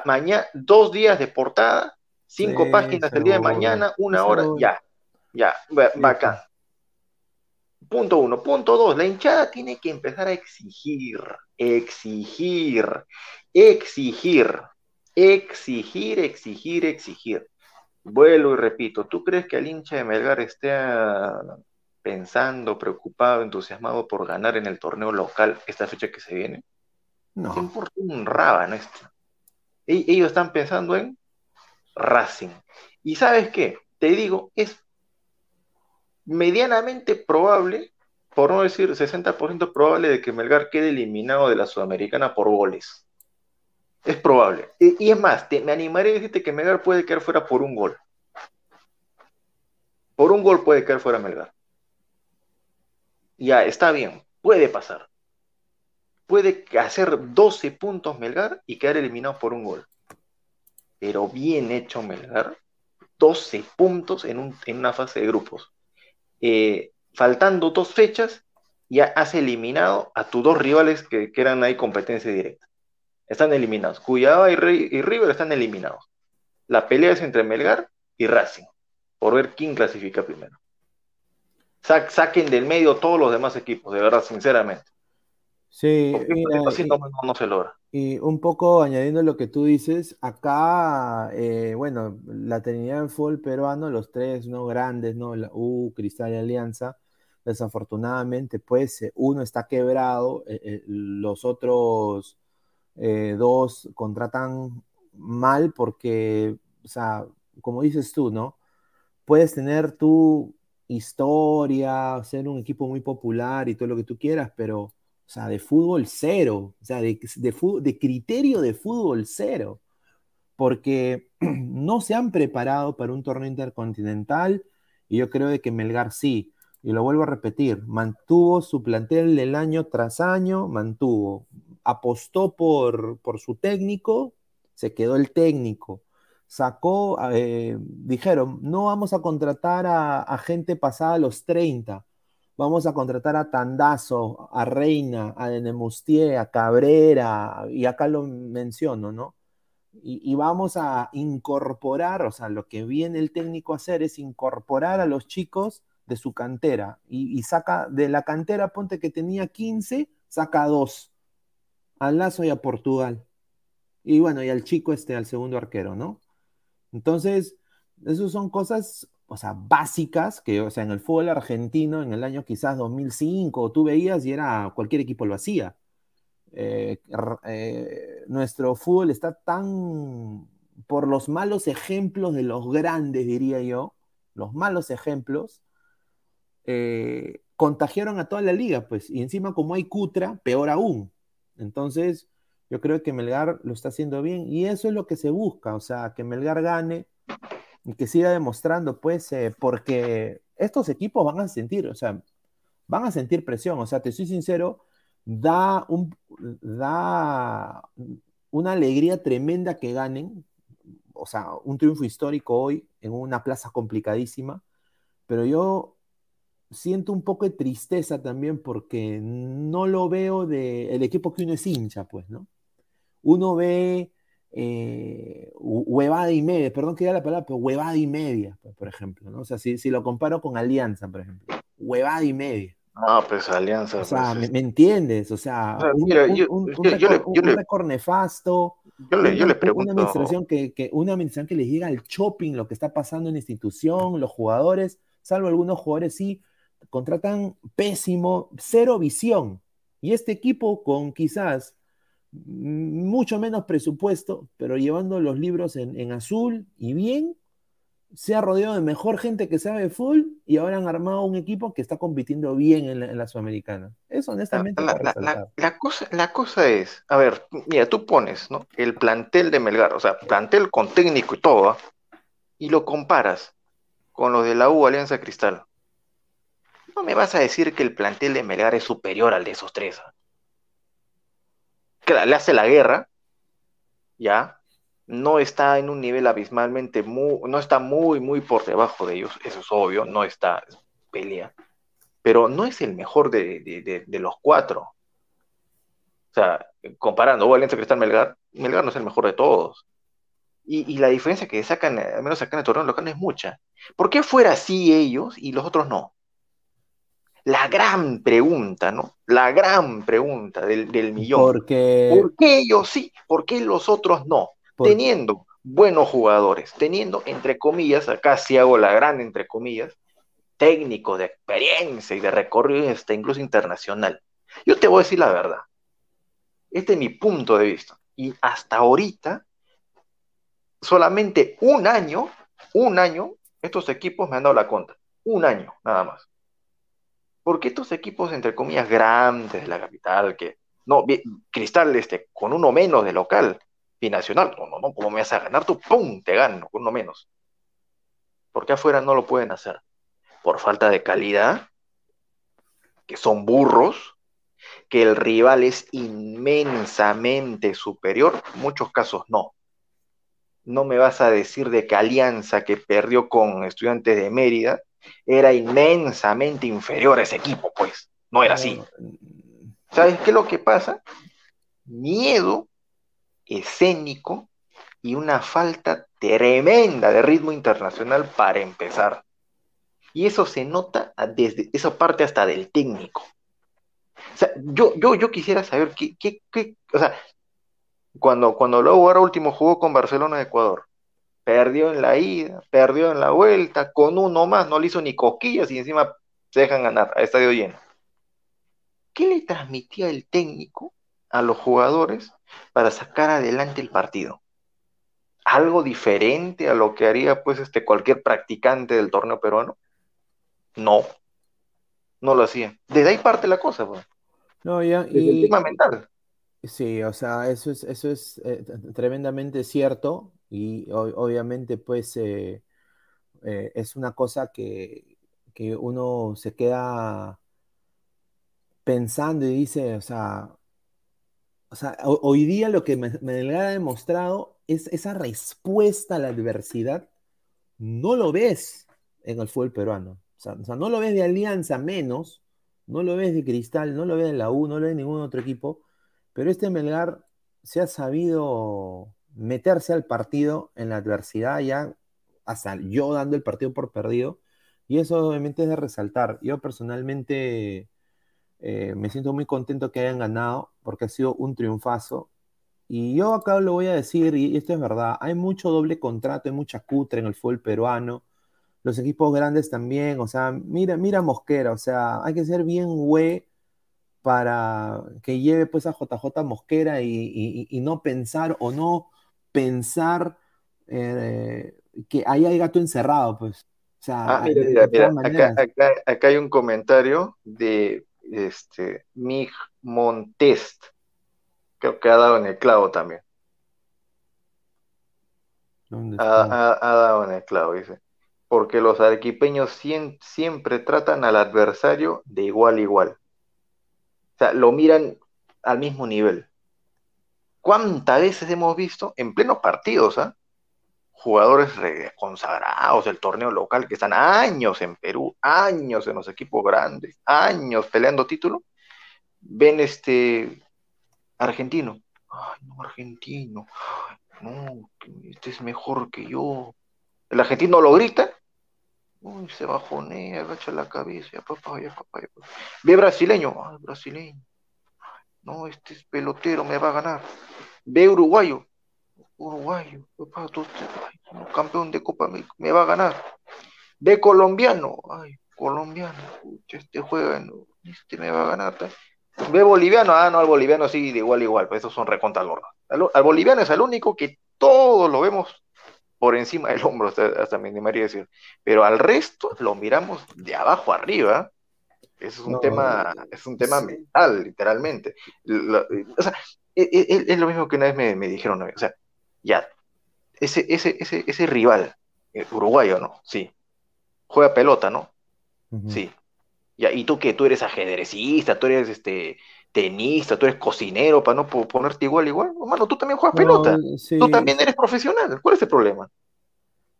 mañana, dos días de portada, cinco páginas el día de mañana, una hora, ya, ya, bacán. Punto uno. Punto dos, la hinchada tiene que empezar a exigir, exigir, exigir, exigir, exigir, exigir. Vuelvo y repito, ¿tú crees que el hincha de Melgar esté pensando, preocupado, entusiasmado por ganar en el torneo local esta fecha que se viene? No. ¿Qué importa un raba, esto? E-, ellos están pensando en Racing. Y sabes qué, te digo, es medianamente probable, por no decir 60% probable, de que Melgar quede eliminado de la Sudamericana por goles. Es probable. Y, es más, me animaré a decirte que Melgar puede quedar fuera por un gol. Por un gol puede quedar fuera Melgar ya está bien, puede pasar. Puede hacer 12 puntos Melgar y quedar eliminado por un gol. Pero bien hecho Melgar, 12 puntos en, una fase de grupos. Eh, faltando dos fechas, ya has eliminado a tus dos rivales que, eran ahí competencia directa. Están eliminados. Cuyaba y River están eliminados. La pelea es entre Melgar y Racing, por ver quién clasifica primero. Saquen del medio todos los demás equipos, de verdad, sinceramente. Sí, no, se logra. Y un poco añadiendo lo que tú dices, acá, eh, bueno, la Trinidad del fútbol peruano, los tres no grandes, ¿no? La U, Cristal y Alianza, desafortunadamente, pues eh, uno está quebrado, eh, los otros dos contratan mal porque, o sea, como dices tú, ¿no? Puedes tener tu historia, ser un equipo muy popular y todo lo que tú quieras, pero o sea, de fútbol cero, o sea, de, de, criterio de fútbol cero, porque no se han preparado para un torneo intercontinental y yo creo de que Melgar sí, y lo vuelvo a repetir, mantuvo su plantel del año tras año, mantuvo, apostó por, por su técnico, se quedó el técnico, sacó, eh, dijeron, no vamos a contratar a, gente pasada a los 30, vamos a contratar a Tandazo, a Reina, a Denemustier, a Cabrera, y acá lo menciono, ¿no? Y, vamos a incorporar, o sea, lo que viene el técnico a hacer es incorporar a los chicos de su cantera. Y, saca de la cantera, ponte que tenía 15, saca dos. A Lazo y a Portugal. Y bueno, y al chico este, al segundo arquero, ¿no? Entonces, esas son cosas o sea, básicas, que, o sea, en el fútbol argentino, en el año quizás 2005, tú veías y era, cualquier equipo lo hacía. Eh, eh, nuestro fútbol está tan, por los malos ejemplos de los grandes, diría yo, los malos ejemplos, eh, contagiaron a toda la liga, pues, y encima como hay Cutra, peor aún. Entonces, yo creo que Melgar lo está haciendo bien y eso es lo que se busca, o sea, que Melgar gane, y que siga demostrando, pues, eh, porque estos equipos van a sentir, o sea, van a sentir presión, o sea, te soy sincero, da, un, da una alegría tremenda que ganen, o sea, un triunfo histórico hoy en una plaza complicadísima, pero yo siento un poco de tristeza también porque no lo veo del el equipo que uno es hincha, pues, ¿no? Uno ve eh, huevada y media, perdón que diga la palabra, pero huevada y media, pues, por ejemplo, ¿no? O sea, si, lo comparo con Alianza, por ejemplo, huevada y media. Ah, pues Alianza. O sea, pues, me, entiendes? O sea, un, récord, nefasto. Yo le, pregunto. Una administración que, que, una administración que les diga al shopping lo que está pasando en la institución, los jugadores, salvo algunos jugadores sí, contratan pésimo, cero visión. Y este equipo con quizás mucho menos presupuesto, pero llevando los libros en, azul y bien, se ha rodeado de mejor gente que sabe full y ahora han armado un equipo que está compitiendo bien en la, Sudamericana. Eso honestamente. La, cosa, la cosa es, a ver, mira, tú pones ¿no? el plantel de Melgar, o sea, plantel con técnico y todo, ¿ah? y lo comparas con lo de la U Alianza Cristal. No me vas a decir que el plantel de Melgar es superior al de esos tres. ¿ah? Le hace la guerra, ¿ya? No está en un nivel abismalmente, muy, no está muy, muy por debajo de ellos, eso es obvio, no está pelea, pero no es el mejor de, los cuatro. O sea, comparando Valencia Cristal Melgar, Melgar no es el mejor de todos. Y, la diferencia que sacan, al menos en el torneo local, es mucha. ¿Por qué fuera así ellos y los otros no? La gran pregunta, ¿no? La gran pregunta del, millón. Porque... ¿Por qué ellos sí? ¿Por qué los otros no? Teniendo buenos jugadores, teniendo, entre comillas, acá sí hago la gran entre comillas, técnico de experiencia y de recorrido hasta incluso internacional. Yo te voy a decir la verdad. Este es mi punto de vista. Y hasta ahorita, solamente un año, un año, estos equipos me han dado la cuenta. Un año, nada más. Porque estos equipos, entre comillas, grandes de la capital, que no, Cristal este, con uno menos de local, binacional, no, no, no, ¿cómo me vas a ganar tú? ¡Pum! Te gano con uno menos. ¿Por qué afuera no lo pueden hacer? Por falta de calidad, que son burros, que el rival es inmensamente superior, en muchos casos no. no me vas a decir de que Alianza, que perdió con Estudiantes de Mérida, era inmensamente inferior a ese equipo, pues. No era así. ¿Sabes qué es lo que pasa? Miedo escénico y una falta tremenda de ritmo internacional para empezar. Y eso se nota desde esa parte hasta del técnico. O sea, yo, yo, yo quisiera saber qué, qué, qué, o sea, cuando, cuando ahora último jugó con Barcelona de Ecuador, perdió en la ida, perdió en la vuelta, con uno más, no le hizo ni cosquillas y encima se dejan ganar a estadio lleno. ¿Qué le transmitía el técnico a los jugadores para sacar adelante el partido? ¿Algo diferente a lo que haría pues este cualquier practicante del torneo peruano? No, no lo hacía. Desde ahí parte la cosa, pues. No, ya, Desde el tema mental. Sí, o sea, eso es, eso es eh, tremendamente cierto y obviamente pues eh, eh, es una cosa que, que, uno se queda pensando y dice, o sea, o sea hoy día lo que me, me ha demostrado es esa respuesta a la adversidad, no lo ves en el fútbol peruano. O sea, no lo ves de Alianza menos, no lo ves de Cristal, no lo ves de la U, no lo ves de ningún otro equipo pero este Melgar se ha sabido meterse al partido en la adversidad ya, hasta yo dando el partido por perdido, y eso obviamente es de resaltar. Yo personalmente eh, me siento muy contento que hayan ganado, porque ha sido un triunfazo. Y yo acá lo voy a decir, y esto es verdad, hay mucho doble contrato, hay mucha cutre en el fútbol peruano, los equipos grandes también, o sea, mira, mira Mosquera, o sea, hay que ser bien güey para que lleve pues a JJ Mosquera y, no pensar o no pensar eh, que ahí hay gato encerrado, pues. O sea, ah, mira, mira, Acá, hay un comentario de este Mig Montest, creo que ha dado en el clavo también. Ha, ha, dado en el clavo, dice. Porque los arequipeños siempre tratan al adversario de igual a igual. O sea, lo miran al mismo nivel. ¿Cuántas veces hemos visto en plenos partidos, ¿ah? jugadores consagrados del torneo local que están años en Perú, años en los equipos grandes, años peleando título, ven este argentino, ay no, argentino, no, este es mejor que yo. El argentino lo grita Uy, se bajonea, agacha la cabeza, ya papá, ya papá, ya papá. Ve brasileño, ay, brasileño. No, este es pelotero, me va a ganar. Ve uruguayo, uruguayo, papá, tú, campeón de Copa me va a ganar. Ve colombiano, ay, colombiano, este juega, este me va a ganar. Ve boliviano, ah, no, al boliviano sí, de igual, igual, pues esos son recontas Al, al boliviano es el único que todos lo vemos por encima del hombro, hasta, me animaría a decir. Pero al resto lo miramos de abajo arriba. Eso es un tema, es un tema mental, literalmente. o sea, e, e, es, lo mismo que una vez me, dijeron, o sea, ya, ese, ese, ese, ese rival, eh, uruguayo, ¿no? Sí. Juega pelota, ¿no? Sí. Ya, ¿y tú qué? Tú eres ajedrecista, tú eres este tenista, tú eres cocinero, para no ponerte igual, igual. Hermano, tú también juegas pelota. Tú también eres profesional. ¿Cuál es el problema?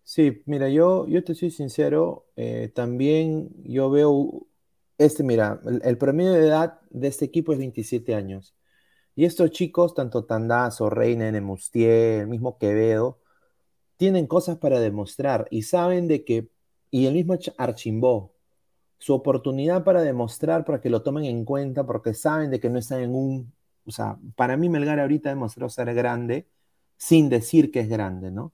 Sí, mira, yo, yo te soy sincero, eh, también yo veo, este, mira, el, promedio de edad de este equipo es 27 años. Y estos chicos, tanto Tandazo, Reina, Nemustier, el mismo Quevedo, tienen cosas para demostrar y saben de que, y el mismo Archimbó, su oportunidad para demostrar, para que lo tomen en cuenta, porque saben de que no están en un, o sea, para mí Melgar ahorita demostró ser grande sin decir que es grande, ¿no?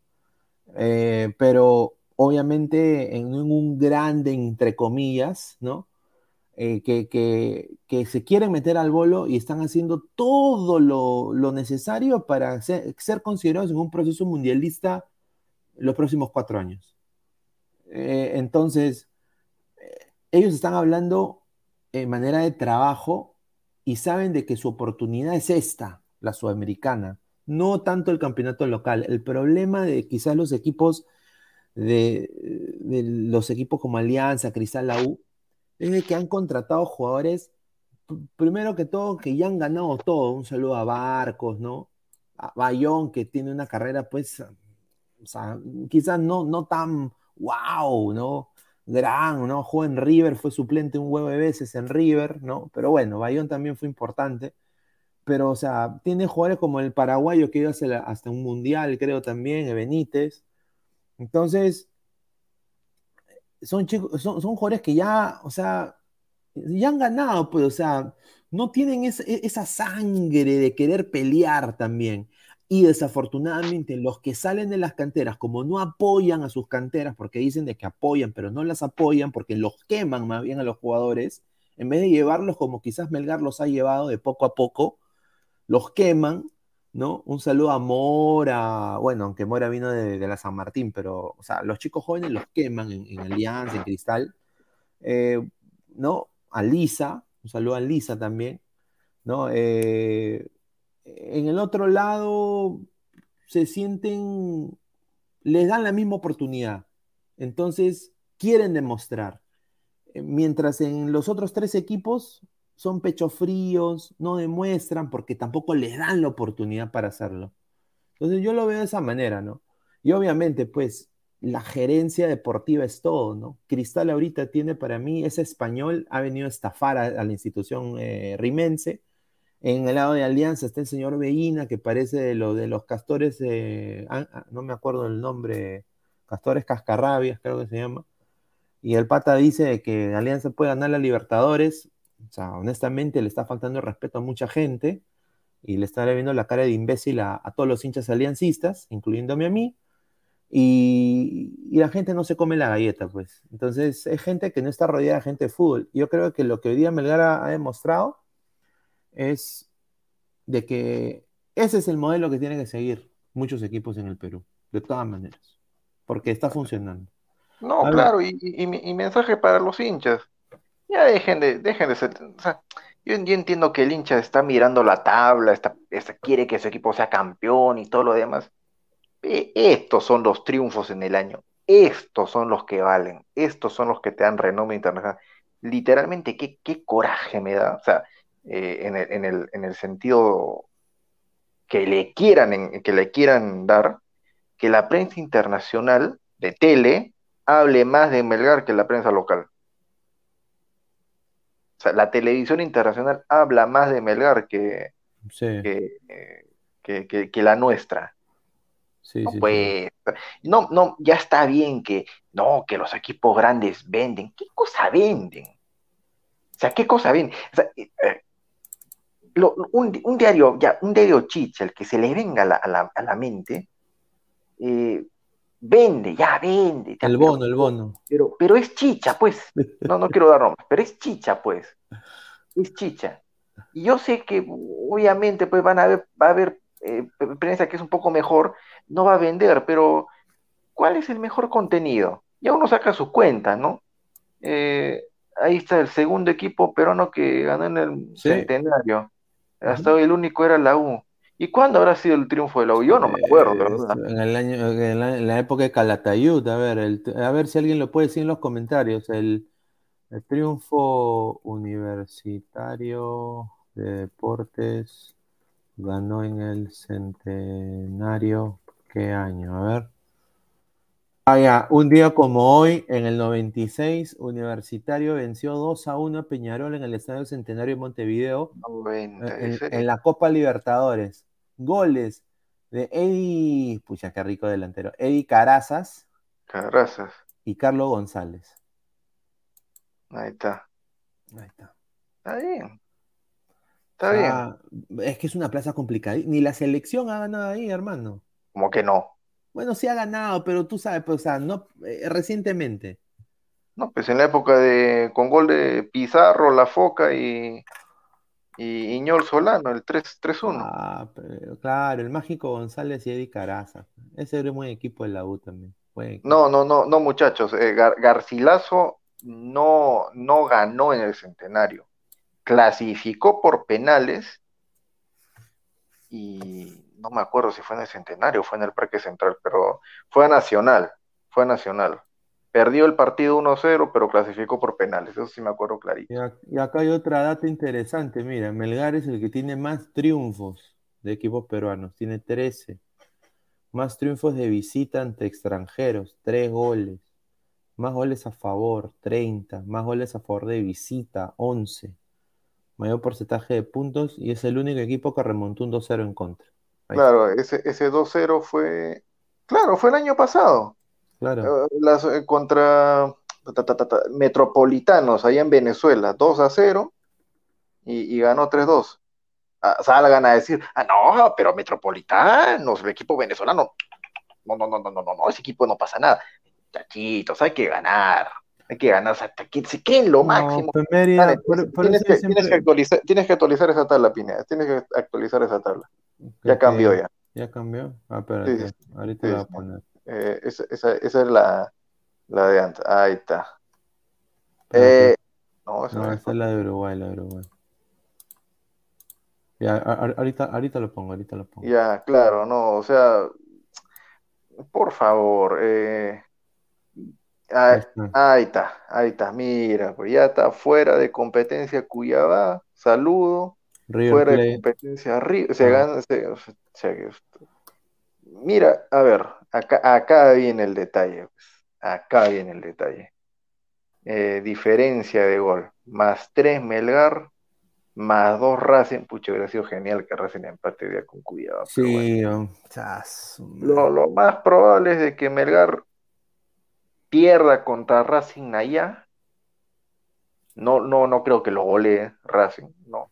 Eh, pero obviamente en un grande, entre comillas, ¿no? Eh, que, que, se quieren meter al bolo y están haciendo todo lo, necesario para ser, considerados en un proceso mundialista los próximos cuatro años. Eh, entonces, ellos están hablando en manera de trabajo y saben de que su oportunidad es esta, la sudamericana, no tanto el campeonato local. El problema de quizás los equipos de, los equipos como Alianza, Cristal, la U, es de que han contratado jugadores, primero que todo, que ya han ganado todo. Un saludo a Barcos, ¿no? A Bayón, que tiene una carrera, pues, o sea, quizás no, no tan wow, ¿no? Gran, ¿no? Jugó en River, fue suplente un huevo veces en River, ¿no? Pero bueno, Bayón también fue importante. Pero, o sea, tiene jugadores como el paraguayo que iba hasta un mundial, creo también, Benítez. Entonces, son chicos, son, son jugadores que ya, o sea, ya han ganado, pues, o sea, no tienen esa sangre de querer pelear también. Y desafortunadamente los que salen de las canteras, como no apoyan a sus canteras, porque dicen de que apoyan, pero no las apoyan porque los queman más bien a los jugadores, en vez de llevarlos como quizás Melgar los ha llevado de poco a poco, los queman, ¿no? Un saludo a Mora, bueno, aunque Mora vino de, la San Martín, pero, o sea, los chicos jóvenes los queman en, Alianza, en Cristal, eh, ¿no? A Lisa, un saludo a Lisa también, ¿no? Eh, en el otro lado se sienten, les dan la misma oportunidad. Entonces, quieren demostrar. Eh, mientras en los otros tres equipos son pechos fríos, no demuestran porque tampoco les dan la oportunidad para hacerlo. Entonces yo lo veo de esa manera, ¿no? Y obviamente, pues, la gerencia deportiva es todo, ¿no? Cristal ahorita tiene para mí, ese español ha venido a estafar a, la institución eh, rimense, en el lado de Alianza está el señor Veína, que parece de lo de los castores, ah, ah, no me acuerdo el nombre, castores cascarrabias, creo que se llama. Y el pata dice que Alianza puede ganar la Libertadores. O sea, honestamente le está faltando el respeto a mucha gente y le está viendo la cara de imbécil a, todos los hinchas aliancistas, incluyéndome a mí. Y, y, la gente no se come la galleta, pues. Entonces, es gente que no está rodeada de gente de fútbol. Yo creo que lo que hoy día Melgar ha demostrado es de que ese es el modelo que tienen que seguir muchos equipos en el Perú, de todas maneras, porque está funcionando. No, claro, y, y, mensaje para los hinchas. Ya dejen de, dejen de ser. O sea, yo, entiendo que el hincha está mirando la tabla, está, quiere que su equipo sea campeón y todo lo demás. estos son los triunfos en el año. Estos son los que valen. Estos son los que te dan renombre internacional. Literalmente, qué, qué coraje me da. O sea, eh, en, el, en, el, en, el, sentido que le quieran, en, que le quieran dar, que la prensa internacional de tele hable más de Melgar que la prensa local. Sea, la televisión internacional habla más de Melgar que, que, que, la nuestra. no, pues, no, no, ya está bien que, no, que los equipos grandes venden. ¿Qué cosa venden? O sea, ¿qué cosa venden? O sea, eh, un, diario, ya, un diario chicha, el que se le venga a la, mente, eh, vende, ya vende. el bono, el bono. Pero, pero es chicha, pues. No, no quiero dar nombres, pero es chicha, pues. Es chicha. Y yo sé que obviamente pues van a ver, va a haber eh, prensa que es un poco mejor, no va a vender, pero ¿cuál es el mejor contenido? Ya uno saca su cuenta, ¿no? Eh, ahí está el segundo equipo peruano que ganó en el centenario. Hasta hoy el único era la U. ¿Y cuándo habrá sido el triunfo de la U? No me acuerdo, ¿verdad? En, el año, en, la, época de Calatayud, a ver, a ver si alguien lo puede decir en los comentarios. El, triunfo universitario de deportes ganó en el centenario. ¿Qué año? A ver. Ah, ya, un día como hoy, en el 96, Universitario venció 2 a 1 a Peñarol en el Estadio Centenario de Montevideo en, la Copa Libertadores. Goles de Eddie, pucha, qué rico delantero, Eddie Carazas. Carazas. Y Carlos González. Ahí está. Ahí está. Está bien. Está bien. Es que es una plaza complicada. Ni la selección ha ganado ahí, hermano. Como que no. Bueno, sí ha ganado, pero tú sabes, pues, o sea, no, eh, recientemente. No, pues en la época de, con gol de Pizarro, La Foca y, y Iñol Solano, el 3-1. Ah, pero, claro, el mágico González y Eddie Caraza. Ese era un buen equipo de la U también. No, no, no, no, muchachos. Eh, Garcilaso no, no ganó en el centenario. Clasificó por penales y no me acuerdo si fue en el Centenario fue en el Parque Central, pero fue a Nacional, fue a Nacional. Perdió el partido 1-0, pero clasificó por penales, eso sí me acuerdo clarito. Y acá hay otra data interesante, mira, Melgar es el que tiene más triunfos de equipos peruanos, tiene 13. Más triunfos de visita ante extranjeros, 3 goles. Más goles a favor, 30. Más goles a favor de visita, 11. Mayor porcentaje de puntos y es el único equipo que remontó un 2-0 en contra. Ahí Claro, ese, ese 2-0 fue. Claro, fue el año pasado. Claro. Eh, las, eh, contra ta, ta, ta, ta, Metropolitanos allá en Venezuela, 2 a 0 y, y ganó 3-2. Ah, salgan a decir, ah, no, pero Metropolitanos, el equipo venezolano, no, no, no, no, no, no, no, ese equipo no pasa nada. Chachitos, hay que ganar, hay que ganar hasta que se queden lo No, máximo. pues, Dale, por- por tienes, que, tienes que siempre- actualizar, tienes que actualizar esa tabla, Pineda, tienes que actualizar esa tabla. Ya cambió ya. ¿Ya cambió? Ah, espérate, Sí, ahorita sí, la voy a poner. Eh, esa, esa- esa es la, la de antes. Ahí está. Eh, no, esa No, no es. esa es la de Uruguay, la de Uruguay. Ya, ahorita, ahorita lo pongo, ahorita lo pongo. Ya, claro, no, o sea, por favor, eh, Ahí ah, está. ahí está, ahí está, mira, pues ya está fuera de competencia Cuyabá, saludo, River fuera de competencia se Ah. gana, se- mira, a ver, acá, acá viene el detalle, pues, acá viene el detalle. Eh, diferencia de gol, más 3 Melgar, más 2 Racing, pucha, hubiera sido genial que Racing empate día con bueno. Sí, chas, Lo, lo más probable es de que Melgar pierda contra Racing allá. No, no, no creo que lo golee Racing, no.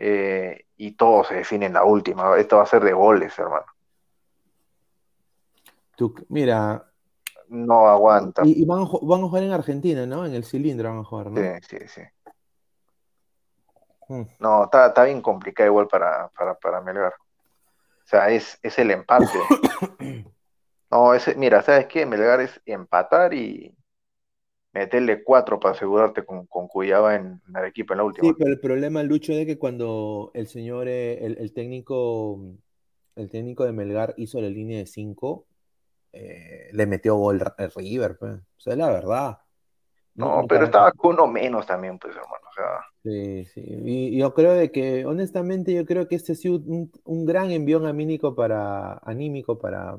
Eh, y todo se define en la última. Esto va a ser de goles, hermano. Tú- mira, No aguanta. y, y van, a, ju- van a jugar en Argentina, ¿no? En el cilindro van a jugar, ¿no? Sí, sí, sí. Mm. No, está, está bien complicado igual para, para, para Melgar. O sea, es, es el empate. No, ese, mira, ¿sabes qué? Melgar es empatar y meterle cuatro para asegurarte con, con Cuyaba en, en Arequipa en la última. Sí, pero el problema, Lucho, es que cuando el señor, eh, el, el técnico, el técnico de Melgar hizo la línea de 5, le metió gol el River, pues. O sea, es la verdad. No, no pero estaba con uno menos también, pues, hermano. O sea, Sí, sí. Y, y yo creo de que, honestamente, yo creo que este ha sido un, un gran envión anímico para, anímico para,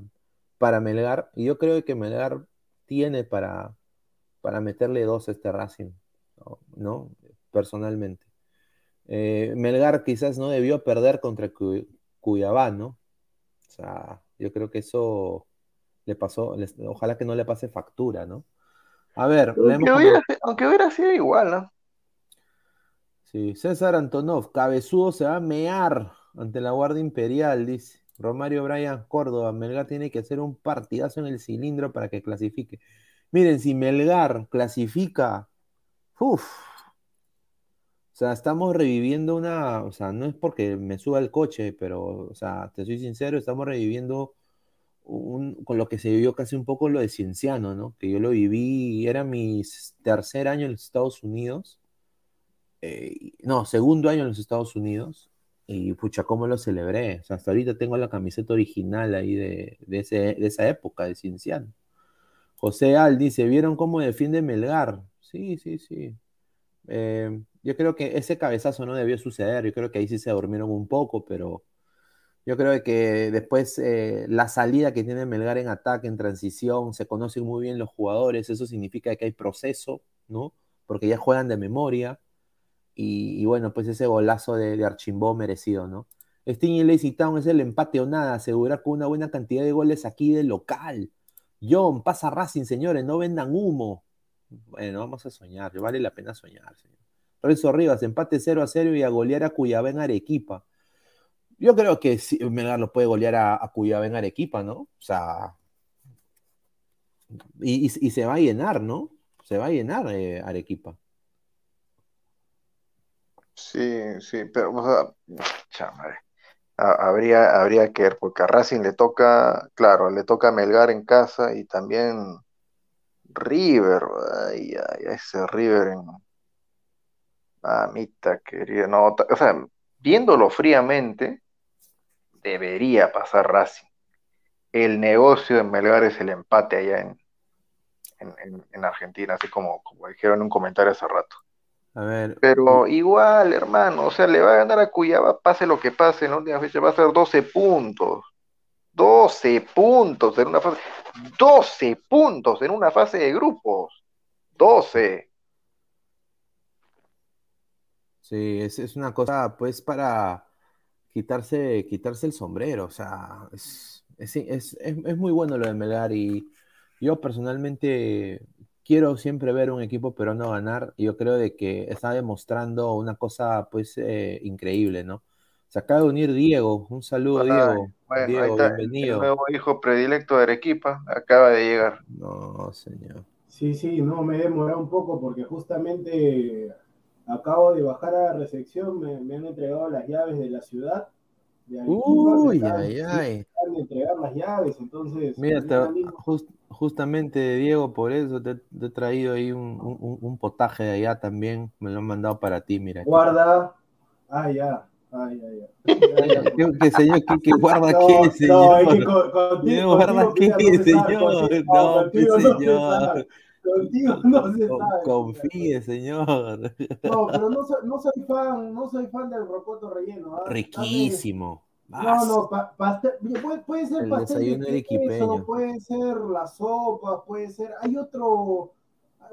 para Melgar. Y yo creo que Melgar tiene para, para meterle dos a este Racing, ¿no? Personalmente. Eh, Melgar quizás no debió perder contra Cu- Cuyabá, ¿no? O sea, yo creo que eso le pasó, les- ojalá que no le pase factura, ¿no? A ver, aunque hubiera, aunque hubiera sido igual, ¿no? Sí, César Antonov, cabezudo se va a mear ante la Guardia Imperial, dice. Romario Bryan Córdoba, Melgar tiene que hacer un partidazo en el cilindro para que clasifique. Miren, si Melgar clasifica, uff. O sea, estamos reviviendo una, o sea, no es porque me suba el coche, pero, o sea, te soy sincero, estamos reviviendo un- con lo que se vivió casi un poco lo de Cienciano, ¿no? Que yo lo viví, era mi tercer año en los Estados Unidos eh, no, segundo año en los Estados Unidos. Y pucha, ¿cómo lo celebré? O sea, hasta ahorita tengo la camiseta original ahí de, de, ese- de esa época, de Cienciano. José Al dice, ¿vieron cómo defiende Melgar? Sí, sí, sí. Eh, yo creo que ese cabezazo no debió suceder. Yo creo que ahí sí se durmieron un poco, pero yo creo que después eh, la salida que tiene Melgar en ataque, en transición, se conocen muy bien los jugadores. Eso significa que hay proceso, ¿no? Porque ya juegan de memoria. Y, bueno, pues ese golazo de, de Archimbó merecido, ¿no? Sting y Lazy Town es el empate o nada, asegurar con una buena cantidad de goles aquí de local. John, pasa Racing, señores, no vendan humo. Bueno, vamos a soñar, vale la pena soñar, señor. Renzo Rivas, empate 0 a 0 y a golear a Cuyabá Arequipa. Yo creo que sí, Melgar lo puede golear a, a Arequipa, ¿no? O sea, y, y- se va a llenar, ¿no? Se va a llenar eh, Arequipa. Sí, sí, pero, o sea. Ha- Habría, habría que ver, porque a Racing le toca, claro, le toca Melgar en casa y también River, ay, ay, ese River en mamita querida, no, o sea, viéndolo fríamente, debería pasar Racing. El negocio de Melgar es el empate allá en, en, en- en Argentina, así como, como dijeron en un comentario hace rato. A ver, Pero igual, hermano, o sea, le va a ganar a Cuyaba, pase lo que pase en la última fecha, va a ser 12 puntos. 12 puntos en una fase, 12 puntos en una fase de grupos. 12. Sí, es, es una cosa, pues, para quitarse, quitarse el sombrero. O sea, es, es, es, es muy bueno lo de Melgar y yo personalmente quiero siempre ver un equipo peruano ganar y yo creo de que está demostrando una cosa, pues, eh, increíble, ¿no? Se acaba de unir Diego. Un saludo, Diego. Bueno, Diego, ahí está, bienvenido. El nuevo hijo predilecto de Arequipa acaba de llegar. No, señor. Sí, sí, no, me he demorado un poco porque justamente acabo de bajar a la recepción, me, me han entregado las llaves de la ciudad. De Uy, ay, ay. entregar las llaves, entonces. Mira, te- ahorita mismo- jus- justamente Diego, por eso te, te he traído ahí un, un- un potaje de allá también. Me lo han mandado para ti, mira. Guarda. Ah, ya. Ay, ay, ay. ¿Qué, señor? ¿Qué, qué guarda No, qué, no, señor? es que con- contigo, ¿Qué guarda contigo, qué, no señor? No, qué no se señor. Contigo no se Con- sabe. confíe, señor. No, pero no soy, no soy fan, no soy fan del rocoto relleno. ¿ah? Riquísimo. No, no, pa- pastel, puede, puede ser El pastel desayuno de queso, puede ser la sopa, puede ser, hay otro,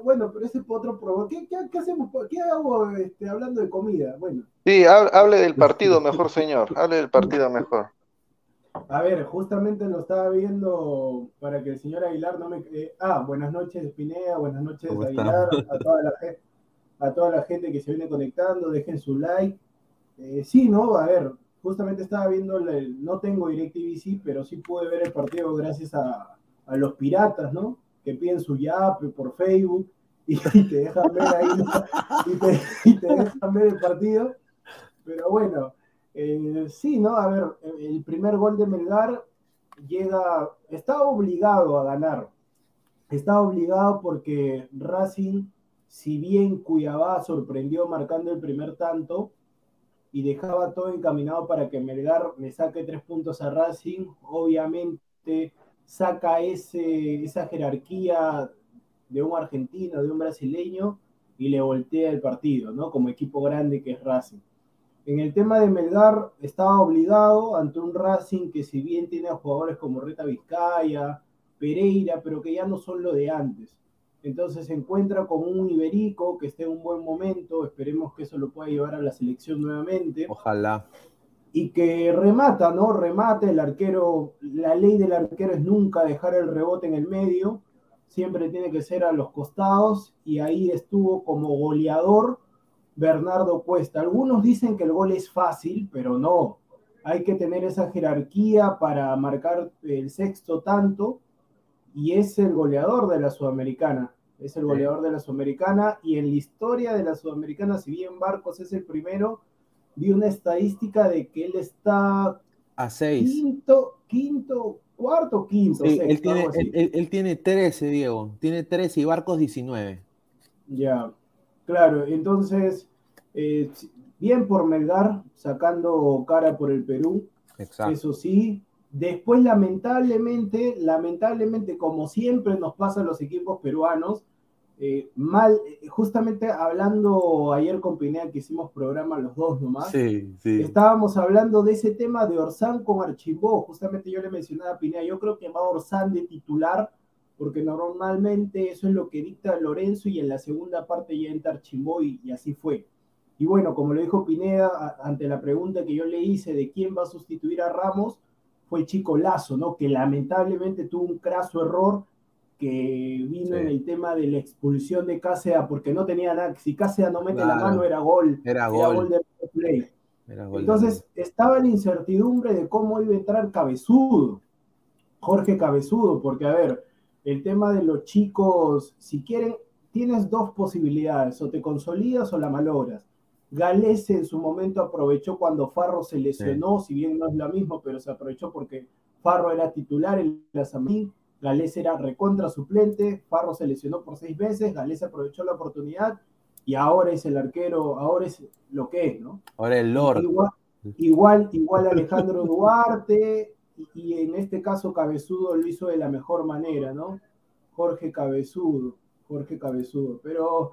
bueno, pero ese es otro programa. ¿Qué, qué, qué hacemos? ¿Qué hago este, hablando de comida? Bueno, Sí, hab- hable del partido mejor, señor. Hable del partido mejor. A ver, justamente lo estaba viendo para que el señor Aguilar no me... eh, ah, buenas noches Pineda, buenas noches. Aguilar, a toda, la, gen- a toda la gente que se viene conectando, dejen su like. Eh, sí, ¿no? A ver, justamente estaba viendo, el, no tengo DirecTV, pero sí pude ver el partido gracias a, a los piratas, ¿no? Que piden su yape por Facebook y, y te dejan ver ahí, ¿no? y, te, y te dejan ver el partido. Pero bueno, eh, sí, ¿no? A ver, el primer gol de Melgar llega, está obligado a ganar. Está obligado porque Racing, si bien Cuyabá sorprendió marcando el primer tanto y dejaba todo encaminado para que Melgar le saque tres puntos a Racing, obviamente saca ese, esa jerarquía de un argentino, de un brasileño y le voltea el partido, ¿no? Como equipo grande que es Racing. En el tema de Melgar, estaba obligado ante un Racing que si bien tiene a jugadores como Reta Vizcaya, Pereira, pero que ya no son lo de antes. Entonces se encuentra con un Iberico que esté en un buen momento, esperemos que eso lo pueda llevar a la selección nuevamente, Ojalá. y que remata, ¿no? Remata el arquero, la ley del arquero es nunca dejar el rebote en el medio, siempre tiene que ser a los costados, y ahí estuvo como goleador Bernardo Cuesta. Algunos dicen que el gol es fácil, pero no. Hay que tener esa jerarquía para marcar el sexto tanto y es el goleador de la Sudamericana. Es el goleador de la Sudamericana y en la historia de la Sudamericana, si bien Barcos es el primero, vi una estadística de que él está A seis. quinto, quinto, cuarto, quinto. Sí, sexto, él, tiene, él, él- él tiene 13, Diego. Tiene 13 y Barcos 19. Ya, claro, entonces, eh, bien por Melgar, sacando cara por el Perú, Exacto. eso sí. Después, lamentablemente, lamentablemente, como siempre nos pasa a los equipos peruanos, eh, mal, eh, justamente hablando ayer con Pineda que hicimos programa los dos nomás, Sí, sí. Estábamos hablando de ese tema de Orsán con Archimbó. Justamente yo le mencionaba a Pineda, yo creo que va Orsán de titular, porque normalmente eso es lo que dicta Lorenzo y en la segunda parte ya entra y, así fue. Y bueno, como lo dijo Pineda, ante la pregunta que yo le hice de quién va a sustituir a Ramos, fue Chico Lazo, ¿no? Que lamentablemente tuvo un craso error que vino Sí. en el tema de la expulsión de Cáceres porque no tenía nada. Si Cáceres no mete la mano, era gol. Era Era gol. gol de play. Era gol de Entonces estaba la incertidumbre de cómo iba a entrar Cabezudo, Jorge Cabezudo, porque a ver, el tema de los chicos, si quieren, tienes dos posibilidades, o te consolidas o la malogras. Galese en su momento aprovechó cuando Farro se lesionó, si bien no es lo mismo, pero se aprovechó porque Farro era titular en la Samín, Galese era recontra suplente, Farro se lesionó por seis veces, Galese aprovechó la oportunidad y ahora es el arquero, ahora es lo que es, ¿no? Ahora el Lord. Igual, igual, igual Alejandro Duarte, y, y en este caso Cabezudo lo hizo de la mejor manera, ¿no? Jorge Cabezudo, Jorge Cabezudo. Pero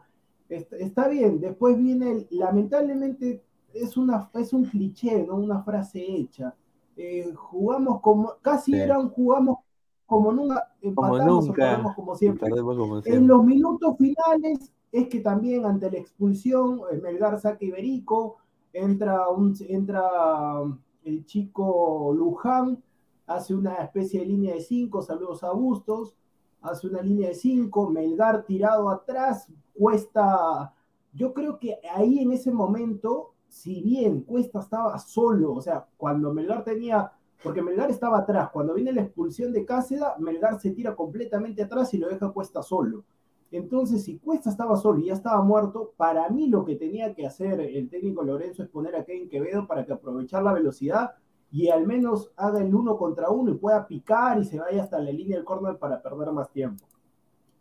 está, está bien, después viene, el- lamentablemente, es, una, es un cliché, ¿no? Una frase hecha. eh, jugamos como, casi Sí. eran, jugamos como nunca, Como empatamos o nunca. perdemos como siempre. Como En siempre. los minutos finales es que también ante la expulsión, eh, Melgar saca Iberico, entra, un, entra um, el chico Luján, hace una especie de línea de cinco, saludos a Bustos, hace una línea de cinco, Melgar tirado atrás, Cuesta, yo creo que ahí en ese momento, si bien Cuesta estaba solo, o sea, cuando Melgar tenía porque Melgar estaba atrás. Cuando viene la expulsión de Cáceda, Melgar se tira completamente atrás y lo deja Cuesta solo. Entonces, si Cuesta estaba solo y ya estaba muerto, para mí lo que tenía que hacer el técnico Lorenzo es poner a Kevin Quevedo para que aprovechar la velocidad y al menos haga el uno contra uno y pueda picar y se vaya hasta la línea del córner para perder más tiempo.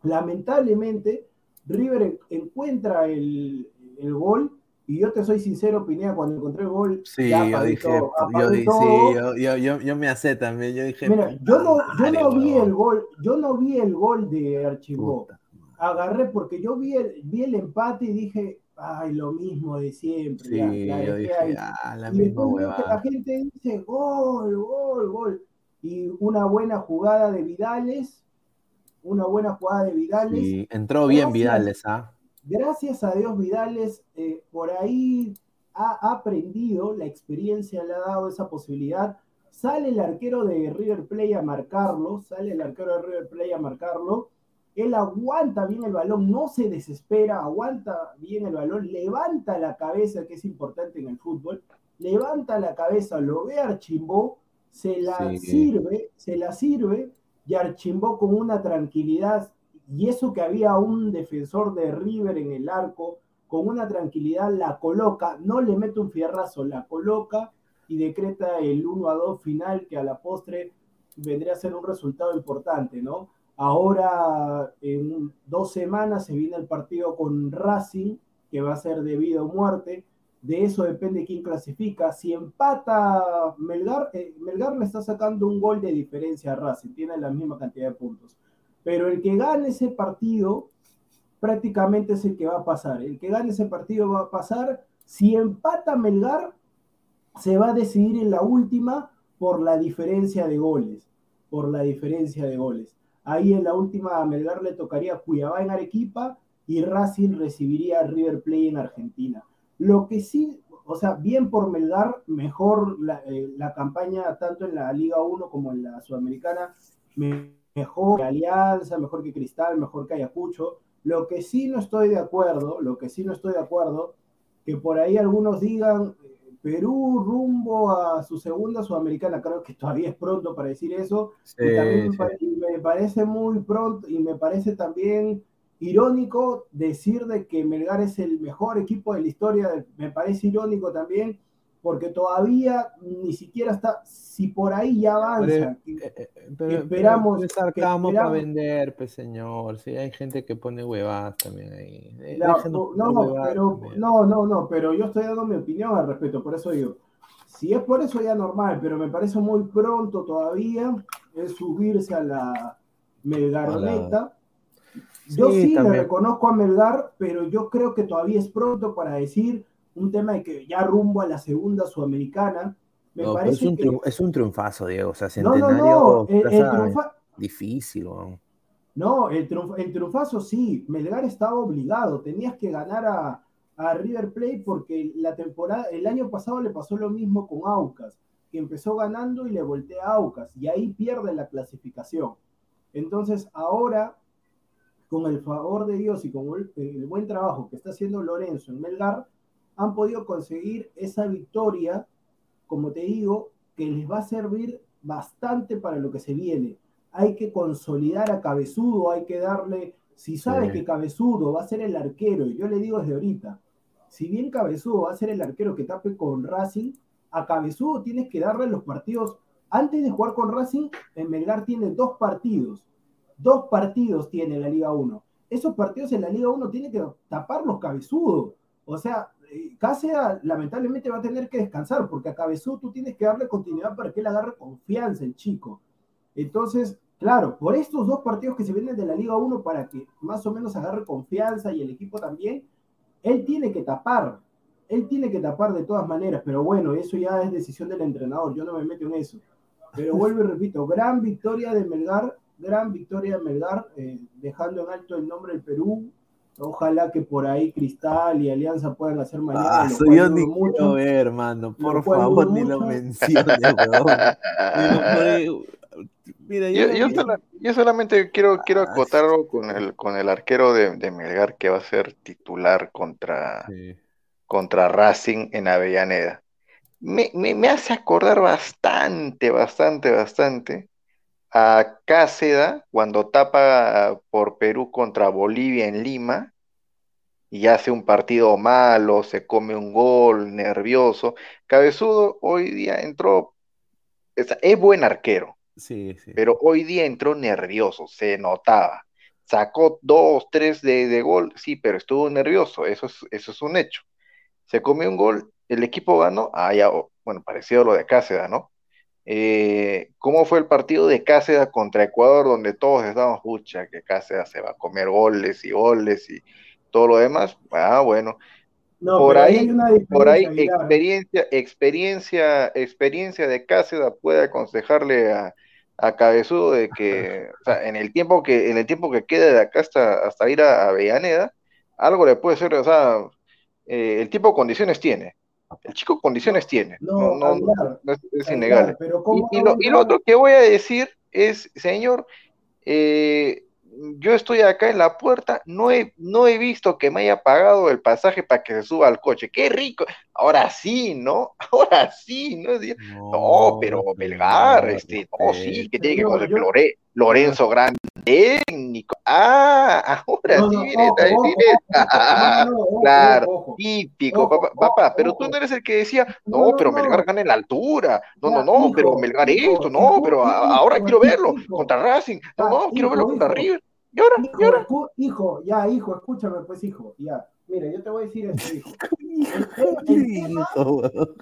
Lamentablemente, River en- encuentra el, el gol y yo te soy sincero, Pineda, cuando encontré el gol, Sí, ya yo dije, todo, yo, sí, yo, yo, yo, me hacé también, yo dije, Mira, yo no, yo no vi el gol, yo no vi el gol de Archibó. Agarré porque yo vi el, vi el empate y dije, ay, lo mismo de siempre. Sí, la yo dije, ah, la Y misma la gente dice, gol, gol, gol. Y una buena jugada de Vidales, una buena jugada de Vidales. Sí, entró bien Gracias. Vidales, ¿ah? Gracias a Dios Vidales eh, por ahí ha, ha aprendido, la experiencia le ha dado esa posibilidad. Sale el arquero de River Plate a marcarlo, sale el arquero de River Plate a marcarlo. Él aguanta bien el balón, no se desespera, aguanta bien el balón, levanta la cabeza, que es importante en el fútbol, levanta la cabeza, lo ve Archimbó, se la Sí. sirve, se la sirve, y Archimbó con una tranquilidad, y eso que había un defensor de River en el arco, con una tranquilidad la coloca, no le mete un fierrazo, la coloca y decreta el 1 a 2 final que a la postre vendría a ser un resultado importante, ¿no? Ahora, en dos semanas se viene el partido con Racing, que va a ser de vida o muerte. De eso depende quién clasifica. Si empata Melgar, eh, Melgar le está sacando un gol de diferencia a Racing, tiene la misma cantidad de puntos. Pero el que gane ese partido prácticamente es el que va a pasar. El que gane ese partido va a pasar. Si empata Melgar, se va a decidir en la última por la diferencia de goles. Por la diferencia de goles. Ahí en la última a Melgar le tocaría Cuyabá en Arequipa y Racing recibiría River Plate en Argentina. Lo que sí, o sea, bien por Melgar, mejor la, eh, la campaña tanto en la Liga 1 como en la Sudamericana, me- mejor que Alianza, mejor que Cristal, mejor que Ayacucho. Lo que sí no estoy de acuerdo, lo que sí no estoy de acuerdo, que por ahí algunos digan Perú rumbo a su segunda Sudamericana, creo que todavía es pronto para decir eso, y también me, me parece muy pronto y me parece también irónico decir de que Melgar es el mejor equipo de la historia, me parece irónico también, porque todavía ni siquiera está, si por ahí ya avanza, Eh, eh, eh, pero, esperamos- pero sarcasmo para vender, pues señor. Sí, hay gente que pone huevadas también ahí. La- no, no, pero, también. no, no, no, pero yo estoy dando mi opinión al respecto, por eso digo, si es por eso ya normal, pero me parece muy pronto todavía es subirse a la Melgaroneta. Yo Sí, sí le reconozco a Melgar, pero yo creo que todavía es pronto para decir un tema de que ya rumbo a la segunda sudamericana. Me No, pero es, parece un que... es un triunfazo, Diego. O sea, no, centenario. no, el, el plaza triunfa- Difícil. No, el, triunf- el triunfazo sí, Melgar estaba obligado, tenías que ganar a, a River Plate porque la temporada, el año pasado le pasó lo mismo con Aucas, que empezó ganando y le voltea a Aucas y ahí pierde la clasificación. Entonces ahora, con el favor de Dios y con el, el buen trabajo que está haciendo Lorenzo en Melgar, han podido conseguir esa victoria, como te digo, que les va a servir bastante para lo que se viene. Hay que consolidar a Cabezudo, hay que darle, si sabes Sí. que Cabezudo va a ser el arquero, y yo le digo desde ahorita, si bien Cabezudo va a ser el arquero que tape con Racing, a Cabezudo tienes que darle los partidos, antes de jugar con Racing, en Melgar tiene dos partidos, dos partidos tiene la Liga 1, esos partidos en la Liga 1 tiene que tapar los Cabezudo, o sea, Cáceres lamentablemente va a tener que descansar, porque a Cabezudo tú tienes que darle continuidad para que él agarre confianza, el chico. Entonces, claro, por estos dos partidos que se vienen de la Liga 1 para que más o menos agarre confianza y el equipo también, él tiene que tapar. él tiene que tapar de todas maneras, pero bueno, eso ya es decisión del entrenador, yo no me meto en eso. Pero vuelvo y repito, gran victoria de Melgar, gran victoria de Melgar, eh, dejando en alto el nombre del Perú. Ojalá que por ahí Cristal y Alianza puedan hacer mañana. Ah, lo soy yo ni mucho. quiero ver, hermano. Por favor, ni lo menciones, Mira, yo, Yo, yo sola- yo solamente quiero, quiero Ah, acotar algo con el, con el arquero de, de Melgar que va a ser titular contra, Sí. contra Racing en Avellaneda. Me, me, me hace acordar bastante, bastante, bastante a Cáceda cuando tapa por Perú contra Bolivia en Lima y hace un partido malo, se come un gol, nervioso. Cabezudo hoy día entró, es, es buen arquero, Sí, sí. pero hoy día entró nervioso, se notaba. Sacó dos, tres de, de gol, sí, pero estuvo nervioso, eso es, eso es un hecho. Se comió un gol, el equipo ganó, ah, ya, bueno, parecido a lo de Cáceres, ¿no? Eh, ¿cómo fue el partido de Cáceres contra Ecuador, donde todos estábamos, pucha, que Cáceres se va a comer goles y goles y todo lo demás? Ah, bueno, No, por ahí, por ahí experiencia, experiencia, experiencia de Cáceres puede aconsejarle a, a Cabezudo de que, o sea, en el tiempo que, en el tiempo que quede de acá hasta, hasta ir a, Avellaneda, algo le puede ser, o sea, eh, el tipo condiciones tiene. El chico condiciones tiene, No, no, es, es Aguilar, innegable. pero Y, ¿cómo y no lo, y otro que voy a decir es, señor, eh, yo estoy acá en la puerta, no he, no he visto que me haya pagado el pasaje para que se suba al coche. ¡Qué rico! Ahora sí, ¿no? Ahora sí, ¿no? No, pero Melgar, este, no, sí, que tiene que conocer yo- Lore- Lorenzo Grande, técnico. Ah, ahora No, sí ojo, Claro, típico, papá, papá, pero tú no eres el que decía, No, pero. Melgar gana en la altura, no, no, no, pero Melgar esto, no, pero ahora quiero verlo contra Racing, no, Ya, no, quiero verlo contra. River, y ahora, y ahora. hijo, ya, hijo, escúchame, pues, hijo, ya. Mira, yo te voy a decir esto, hijo. El, el tema, Hijo, weón.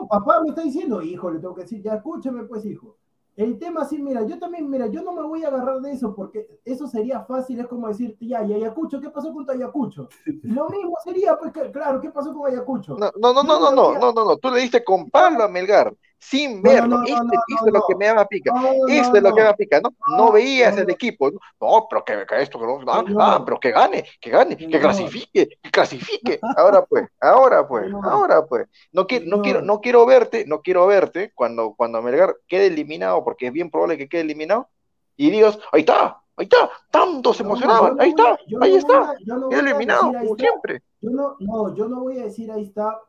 no, papá me está diciendo, hijo, le tengo que decir, ya, escúchame, pues, hijo. El tema, sí, mira, yo también, mira, yo no me voy a agarrar de eso porque eso sería fácil, es como decirte, ya, y Ayacucho, ¿qué pasó con tu Ayacucho? Lo mismo sería, pues, que- claro, ¿qué pasó con Ayacucho? No, no, no, Yo no, no, no, no, no, no, tú le diste con palo a Melgar, sin verlo, no, no, este, esto es lo que me daba pica, esto es lo que me daba pica, ¿no? No veías el equipo, no, no, pero que, que esto, ah, ah, pero que gane, que gane, que clasifique, que clasifique, ahora pues, ahora pues, ahora pues, no quiero, no quiero, no quiero verte, no quiero verte cuando, cuando Melgar quede eliminado, porque es bien probable que quede eliminado, y digas, ahí está, ahí está, tanto se emocionaban, ahí está, ahí está, eliminado, como siempre. Yo no, no, yo no voy a decir ahí está,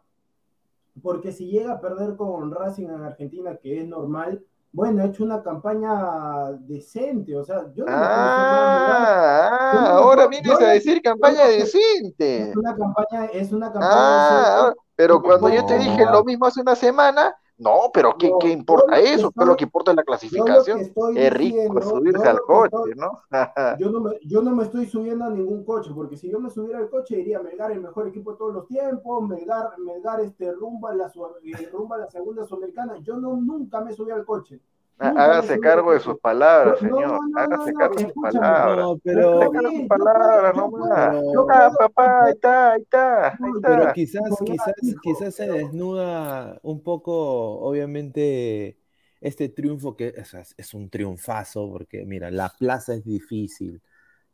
porque si llega a perder con Racing en Argentina, que es normal, bueno, ha hecho una campaña decente, o sea, yo no. Ah, ah, ahora vienes a decir campaña decente. Es una campaña, es una campaña Ah, decente. pero cuando yo te dije lo mismo hace una semana, no, pero ¿qué, No, qué importa eso? ¿Qué es lo que importa es la clasificación? Es rico subirse al coche, estoy- ¿no? Yo no, me, yo no me estoy subiendo a ningún coche, porque si yo me subiera al coche diría Melgar el mejor equipo de todos los tiempos, Melgar, Melgar este, rumba, la, eh, rumba la segunda sudamericana. Yo no, nunca me subí al coche. Me Hágase cargo de sus palabras, señor. Hágase cargo de sus palabras. No, Hágase pero, cargo de Bien, sus palabras, nomás. Ah, papá, ahí está, ahí está, pero quizás, quizás, quizás se pero- desnuda un poco, obviamente, este triunfo que o sea, es un triunfazo, porque mira, la plaza es difícil.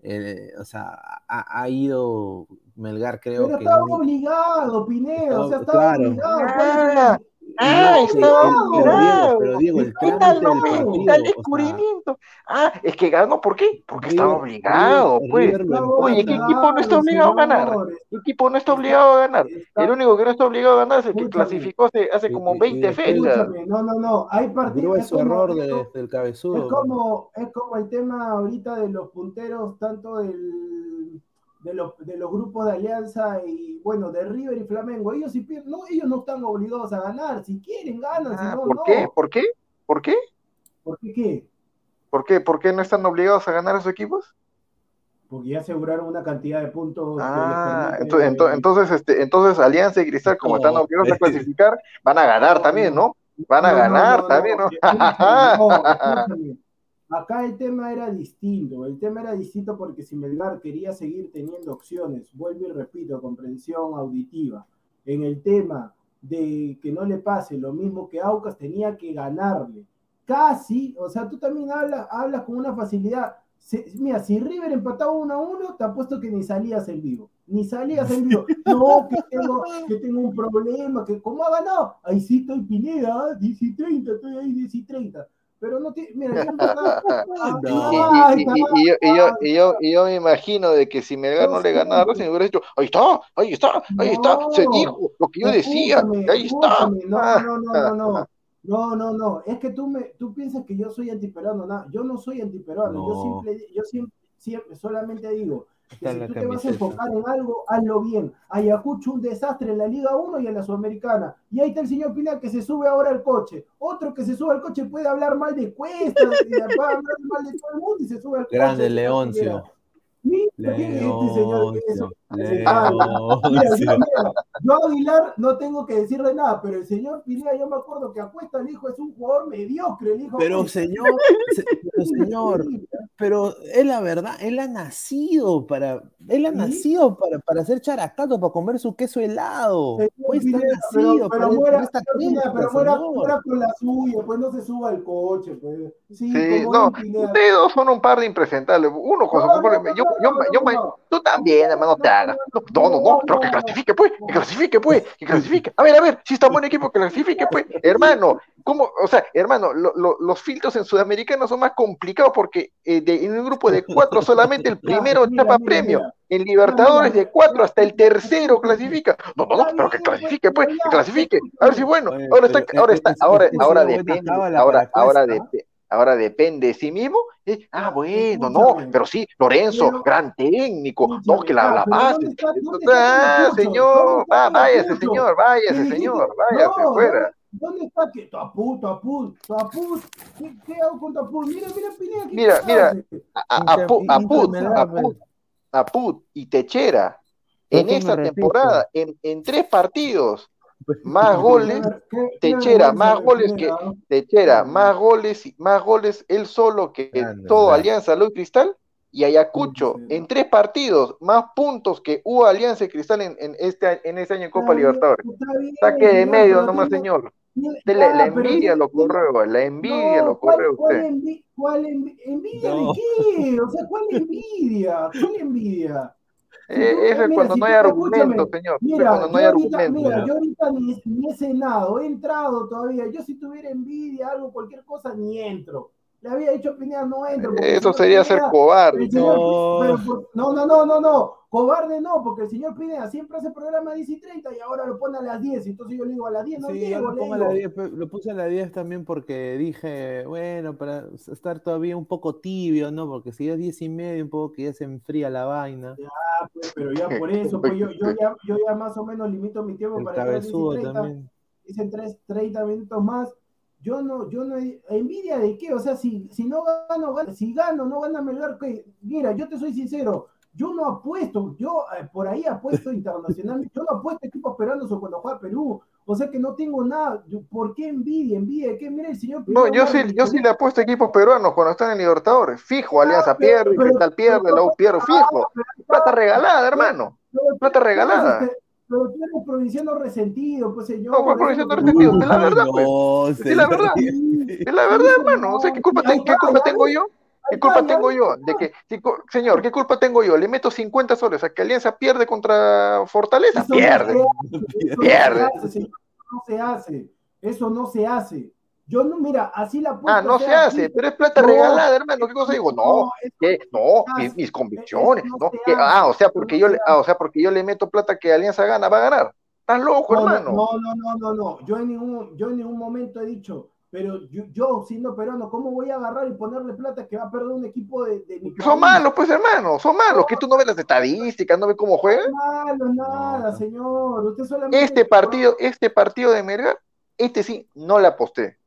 Eh, o sea, ha, ha ido Melgar, creo Pero que estaba ni- obligado, Pineo, o sea, Estaba- estaba claro. obligado. ¿Cuál es Ah, el- No, estaba pero Diego, el ¿Qué tal del no me partido, gusta el o sea, descubrimiento? Ah, es que ganó, ¿por qué? Porque estaba obligado, pues. River Oye, ¿qué equipo no está obligado a ganar? ¿Qué equipo no está obligado a ganar? El único que no está obligado a ganar es el que Escúchame. clasificó hace, como y- y 20 después- fechas. No, no, no, hay partidos. es error de- del cabezudo. Es como, es como el tema ahorita de los punteros, tanto del, de, los, de los grupos de Alianza y bueno, de River y Flamengo. Ellos sí pierden, no, ellos no están obligados a ganar. Si quieren, ganan, si Ah, no, ¿por no. qué? ¿Por qué? ¿Por qué? ¿Por qué qué? ¿Por qué? ¿Por qué no están obligados a ganar a sus equipos? Porque ya aseguraron una cantidad de puntos Ah, ento- ento- entonces, este, entonces Alianza y Cristal, como están obligados a pues. clasificar, van a ganar también, no. Van a ganar no, también, ¿no? Acá el tema era distinto, el tema era distinto porque si Melgar quería seguir teniendo opciones, vuelvo y repito, comprensión auditiva, en el tema de que no le pase lo mismo que Aucas, tenía que ganarle. Casi, o sea, tú también hablas, hablas con una facilidad. mira, si River empataba 1 a 1, te apuesto que ni salías en vivo. Ni salías en vivo. No, que tengo, que tengo un problema, que ¿cómo ha ganado? Ahí sí estoy Pineda, 10 y 30, estoy ahí 10 y 30 pero no tiene, mira, y, yo, y, yo, me imagino de que si Melgar no le ganaba, se me hubiera dicho, ahí está, ahí está, ahí está, se dijo lo que yo decía, ahí está. No, no, no, no, no, no, no, es que tú, me, tú piensas que yo soy antiperuano, no, yo no soy antiperuano, yo, siempre, yo siempre, siempre, solamente digo, si tú te vas a enfocar en algo, hazlo bien. Ayacucho un desastre en la Liga 1 y en la Sudamericana. Y ahí está el señor Pina que se sube ahora al coche. Otro que se sube al coche puede hablar mal de Cuesta, puede hablar mal de todo el mundo y se sube al coche. Grande Leoncio. yo, Aguilar no tengo que decirle nada, pero el señor Pineda, yo me acuerdo que apuesta el hijo es un jugador mediocre, el hijo. Pero señor, pero señor, pero es la verdad, él ha nacido para, él ha nacido para, para hacer characato, para comer su queso helado. Pues está nacido, pero, muera, pero muera, con la suya, pues no se suba al coche, pues. Sí, no, ustedes dos son un par de impresentables. Uno con su yo, yo, yo, tú también, hermano, te No, no, no, pero que clasifique, pues, que clasifique, pues, que clasifique. A ver, a ver, si está buen equipo, que clasifique, pues, hermano. ¿Cómo? O sea, hermano, los filtros en Sudamericano son más complicados porque eh, en un grupo de cuatro solamente el primero tapa premio. En Libertadores de cuatro hasta el tercero clasifica. No, no, no, pero que clasifique, pues, que clasifique. A ver si bueno. Ahora está, ahora está, ahora, ahora depende, ahora, ahora depende ahora depende de sí mismo. ah, bueno, no, pero sí, Lorenzo, gran técnico, no, que la, la base. Ah, señor, va, váyase, señor, váyase, señor, váyase, fuera. ¿Dónde está que Taput, Taput, Taput? ¿Qué, ¿Qué, hago con Taput? Mira, mira, Pineda. Mira, mira, Aput, Aput, Aput y Techera en esta temporada, en, en tres partidos, más goles, Techera, más goles que Techera, más goles, más goles él solo que todo Alianza Luz Cristal y Ayacucho en tres partidos, más puntos que hubo Alianza y Cristal en, en este en ese año en Copa Libertadores. Saque de medio nomás, señor. la, envidia lo correo, la envidia lo correo usted. ¿Cuál, envidia de qué? O sea, ¿cuál envidia? ¿Cuál envidia? Eh, eso es cuando no hay argumento, señor. Mira, cuando no hay argumento. Mira, yo ahorita ni, ni, he cenado, he entrado todavía. Yo si tuviera envidia, algo, cualquier cosa, ni entro. Le había dicho Pineda, no entro. Eso sería ser cobarde. no. no, no, no, no, no. Cobarde no, porque el señor Pineda siempre hace programa a 10 y 30 y ahora lo pone a las 10. Entonces yo le digo a las 10, no sí, llego, lo, le 10, lo puse a las 10 también porque dije, bueno, para estar todavía un poco tibio, ¿no? Porque si es 10 y medio, un poco que ya se enfría la vaina. Ya, pues, pero ya por eso, pues yo, yo, ya, yo ya más o menos limito mi tiempo para para 10 y 30. También. Dicen 3, 30 minutos más yo no, yo no, envidia de qué, o sea, si, si no gano, si gano, no gana Melgar, que, mira, yo te soy sincero, yo no apuesto, yo eh, por ahí apuesto internacionalmente, yo no apuesto equipos peruanos o cuando juega Perú, o sea que no tengo nada, ¿por qué envidia? ¿Envidia de qué? Mira el señor... No, yo sí, yo sí le apuesto equipos peruanos cuando están en Libertadores, fijo, Alianza ah, pierde, Cristal pierde, la U pierde, ah, fijo, plata regalada, hermano, plata regalada. Pero tú eres provinciano resentido, pues señor. No, provinciano resentido? Es la verdad, pues. Es la verdad. Es la verdad, hermano. O sea, ¿qué culpa, ¿qué culpa tengo yo? ¿Qué culpa tengo yo? De que, señor, ¿qué culpa tengo yo? Le meto 50 soles a que Alianza pierde contra Fortaleza. pierde. pierde. Eso no se hace. Eso no se hace. Yo no, mira, así la Ah, no se hace, pero es plata regalada, hermano. ¿Qué cosa digo? No, no, mis, convicciones, no. ah, o sea, porque yo le, ah, o sea, porque yo le meto plata que Alianza gana, va a ganar. Estás loco, hermano. No, no, no, no, no. Yo en ningún, yo en ningún momento he dicho, pero yo, siendo peruano, ¿cómo voy a agarrar y ponerle plata que va a perder un equipo de, de mi Son malos, pues hermano, son malos. que tú no ves las estadísticas, no ves cómo juegan. No, nada, señor. Usted solamente este partido, este partido de Merga, este sí, no le aposté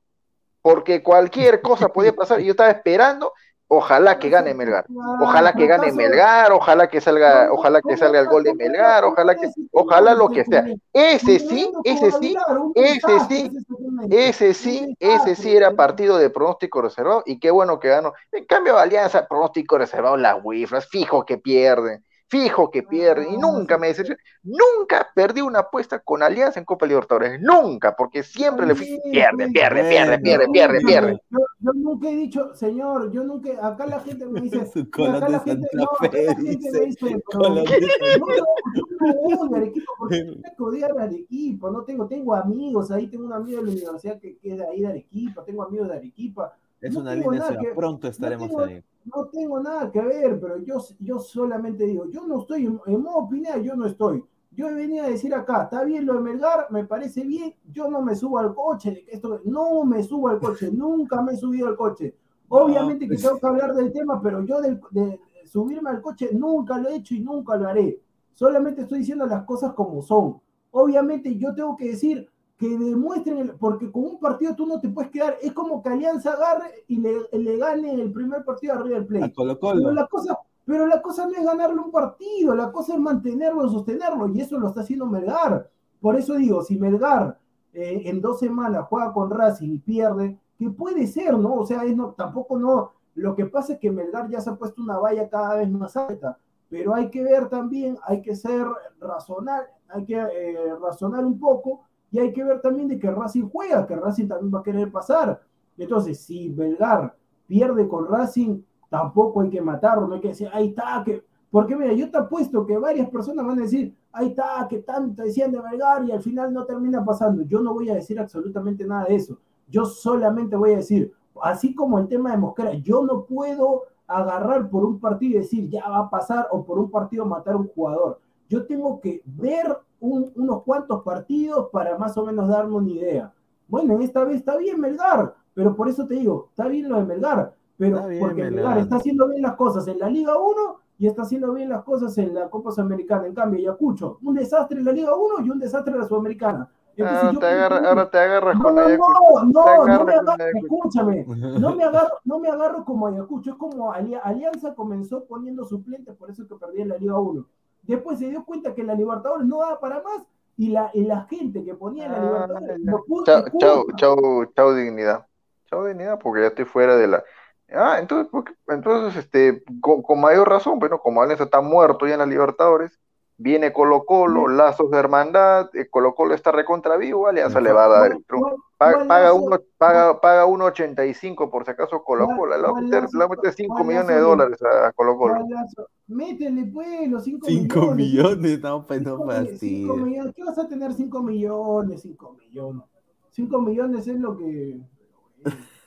porque cualquier cosa podía pasar y yo estaba esperando, ojalá que gane Melgar, ojalá que gane Melgar, ojalá que salga, ojalá que salga el gol de Melgar, ojalá que, ojalá lo que sea. Ese sí, ese sí, ese sí, ese sí, ese sí era partido de pronóstico reservado y qué bueno que ganó. En cambio, Alianza, pronóstico reservado, las wifras, fijo que pierden fijo que pierde, y nunca me decepciona. Nunca perdí una apuesta con Alianza en Copa Libertadores, nunca, porque siempre le fui, pierde, pierde, pierde, pierde, pierde, pierde. Yo, yo nunca he dicho, señor, yo nunca, acá la gente me dice, acá de la gente, Santa no, acá Fe, la gente me dice, pero, no, no, equipo, porque no tengo equipo, no tengo, tengo amigos, ahí tengo un amigo de la universidad que, que es de ahí de Arequipa, tengo amigos de Arequipa, Es No una ciudad. que- Pronto estaremos tengo- ahí. no tengo nada que ver, pero yo, yo solamente digo, yo no estoy, en, modo opinión, yo no estoy. Yo he venido a decir acá, está bien lo de Melgar, me parece bien, yo no me subo al coche, de que esto, no me subo al coche, nunca me he subido al coche. Obviamente que pues. tengo que hablar del tema, pero yo del- de, subirme al coche nunca lo he hecho y nunca lo haré. Solamente estoy diciendo las cosas como son. Obviamente yo tengo que decir que demuestren, el- porque con un partido tú no te puedes quedar, es como que Alianza agarre y le, le gane el primer partido a River Plate. Pero la cosa, pero la cosa no es ganarle un partido, la cosa es mantenerlo, sostenerlo, y eso lo está haciendo Melgar. Por eso digo, si Melgar eh, en dos semanas juega con Racing y pierde, que puede ser, ¿no? O sea, es no, tampoco no. Lo que pasa es que Melgar ya se ha puesto una valla cada vez más alta, pero hay que ver también, hay que ser razonar, hay que eh, razonar un poco, y hay que ver también de que Racing juega, que Racing también va a querer pasar. Entonces, si Melgar pierde con Racing, tampoco hay que matarlo, no hay que decir, ahí está, que. Porque mira, yo te apuesto que varias personas van a decir, ahí está, que tanto decían de Melgar y al final no termina pasando. Yo no voy a decir absolutamente nada de eso. Yo solamente voy a decir, así como el tema de Mosquera, yo no puedo agarrar por un partido y decir, ya va a pasar, o por un partido matar a un jugador. Yo tengo que ver un- unos cuantos partidos para más o menos darme una idea. Bueno, en esta vez está bien Melgar, pero por eso te digo, está bien lo de Melgar, pero bien, porque Melgar. Melgar. está haciendo bien las cosas en la Liga 1 y está haciendo bien las cosas en la Copa Sudamericana. En cambio, Ayacucho, un desastre en la Liga 1 y un desastre en la Sudamericana. Entonces, Ah, yo te agarra- ahora te agarras no, con no, Ayacucho. no, no, no me agarro, escúchame, no me agarro, no me agarro como Ayacucho, es como Ali- Alianza comenzó poniendo suplentes, por eso es que perdí en la Liga 1. Después se dio cuenta que la Libertadores no daba para más y la, y la gente que ponía en la Ah, Libertadores lo puso Chao, chao, chao, chao dignidad. Chao dignidad, porque ya estoy fuera de la. Ah, entonces, entonces, este, con, con mayor razón, bueno, como Alianza está muerto ya en la Libertadores, viene Colo Colo, lazos de hermandad, eh, Colo Colo está recontra vivo, Alianza le va a dar el triunfo. ¿Cuál- Paga, cuál paga, lazo? uno, paga, paga 1.85 por si acaso Colo ¿Cuál- Colo, le va a meter, lazo- le va a meter 5 cuál millones de dólares a Colo Colo. Métele pues los 5 5 millones. millones, no, pues no fastidies. millones. ¿Qué vas a tener 5 millones? 5 millones. 5 millones es lo que.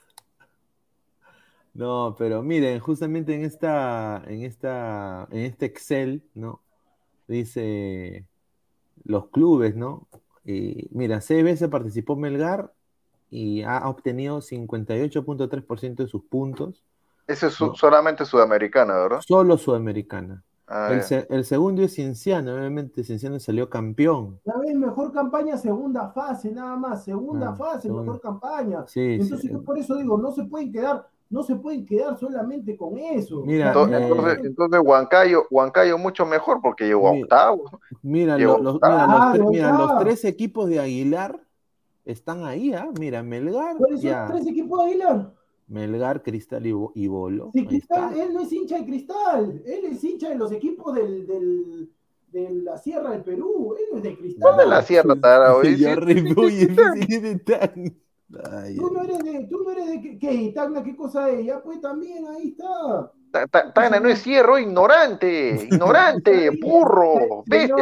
No, pero miren, justamente en esta, en esta, en este Excel, ¿no? Dice los clubes, ¿no? Y mira, seis veces participó Melgar y ha obtenido 58.3% de sus puntos, Ese es su- No. solamente sudamericana, ¿verdad? solo sudamericana. Ah, El, ya. se- el segundo es Cienciano, obviamente Cienciano salió campeón. Ya ves, mejor campaña, segunda fase, nada más. Segunda Ah, fase, segunda. mejor campaña. Sí, Entonces, sí. yo por eso digo, no se pueden quedar, no se pueden quedar solamente con eso. Mira, Entonces, eh, entonces, entonces Huancayo, Huancayo mucho mejor porque llegó a octavo. mira, los Ah, mira, los octavo. tres equipos de Aguilar están ahí, ¿ah? Mira, Melgar, ¿Cuáles son tres equipos de Aguilar? Melgar, Cristal y, Bo- y Bolo. Si ahí Cristal, él no es hincha de Cristal, él es hincha de los equipos del, del- de la Sierra del Perú, él no es de Cristal. ¿Dónde la sierra estará hoy? Ya Sí, re- oye, sí, de tan- Ay, Tú no eres de, tú no eres de qué, qué, Tacna, qué cosa es, ya pues también, ahí está. Ta- ta- Tana no es cierro, ignorante, ignorante, burro, bestia.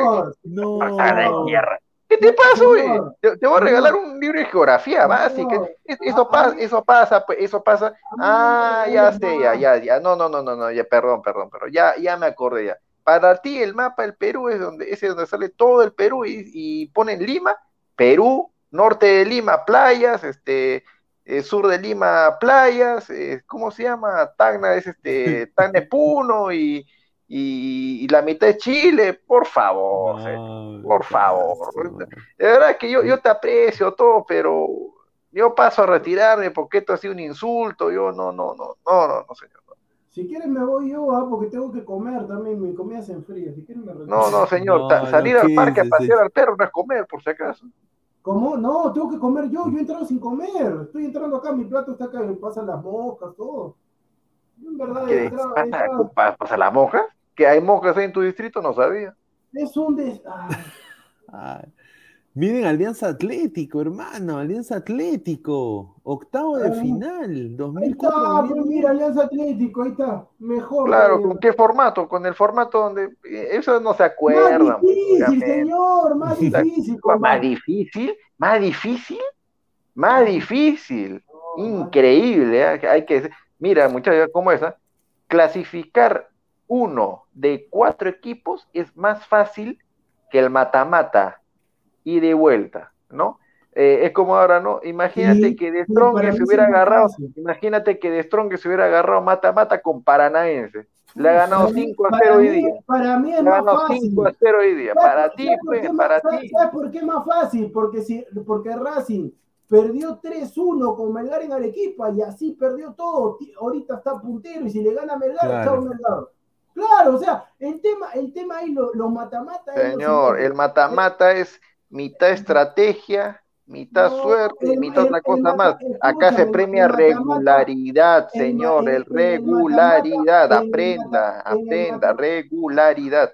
No. Tana es tierra. ¿Qué te pasa? Señor. Te, te voy a regalar un libro de geografía básica. Eso A- pasa, eso pasa, pues, eso pasa. a mí no me Ah, ya sé, ya, ya, ya. No, no, no, no, no, ya, perdón, perdón, pero ya, ya me acordé ya. Para ti el mapa del Perú es donde, ese es donde sale todo el Perú y, y ponen Lima, Perú, norte de Lima, playas, este, eh, sur de Lima, playas, eh, ¿cómo se llama? Tacna es este, Tacna Puno y, y, y la mitad es Chile, por favor, señor. No, por favor. De verdad que yo, yo te aprecio todo, pero yo paso a retirarme porque esto ha sido un insulto. Yo no, no, no, no, no, no, señor. Si quieres me voy yo, ah, porque tengo que comer también, mi comida se enfría. Si quieres me retiro. No, no, señor. No, Ta- no salir al parque a pasear sí. al perro no es comer, por si acaso. ¿Cómo? No, tengo que comer yo, yo he entrado sin comer. Estoy entrando acá, mi plato está acá, me pasan las moscas, todo. Yo en verdad he ¿Qué entrado, pasa, pasa la moja? Que hay moscas ahí en tu distrito, no sabía. Es un des... Ay. Miren Alianza Atlético, hermano, Alianza Atlético, octavo de Ah, final, Ahí 2004. está, pues 2009. mira, Alianza Atlético, ahí está, mejor. Claro, eh, ¿con qué formato? Con el formato donde eh, eso no se acuerdan. Más difícil, obviamente. señor, más difícil. Más difícil, más difícil, más difícil. Increíble, ¿eh? Hay que mira, muchachos, ¿cómo es? ah? Clasificar uno de cuatro equipos es más fácil que el mata-mata y de vuelta, ¿no? Eh, es como ahora, ¿no? Imagínate Sí, que de Strong se hubiera agarrado, fácil. imagínate que de Strong se hubiera agarrado mata-mata con Paranaense. Le ha ganado Para mí- 5 a para 0 hoy día. Para mí es Le ha más ganado fácil. 5 a 0 hoy día. ¿Sabes Para por- ti, sabes por pues, qué es para más- ti. ¿sabes- ¿Sabes por qué es más fácil? Porque, si, porque Racing perdió 3-1 con Melgar en Arequipa y así perdió todo. Ahorita está puntero y si le gana a Melgar, Claro. chao Melgar. Claro, o sea, el tema, el tema ahí, lo- los mata-mata. lo Señor, siguiente. el mata-mata es mitad estrategia, mitad No, suerte, el- mitad el- otra cosa más. Acá se premia mata-mata- regularidad, señor, el regularidad. mata-mata- Aprenda, aprenda, regularidad.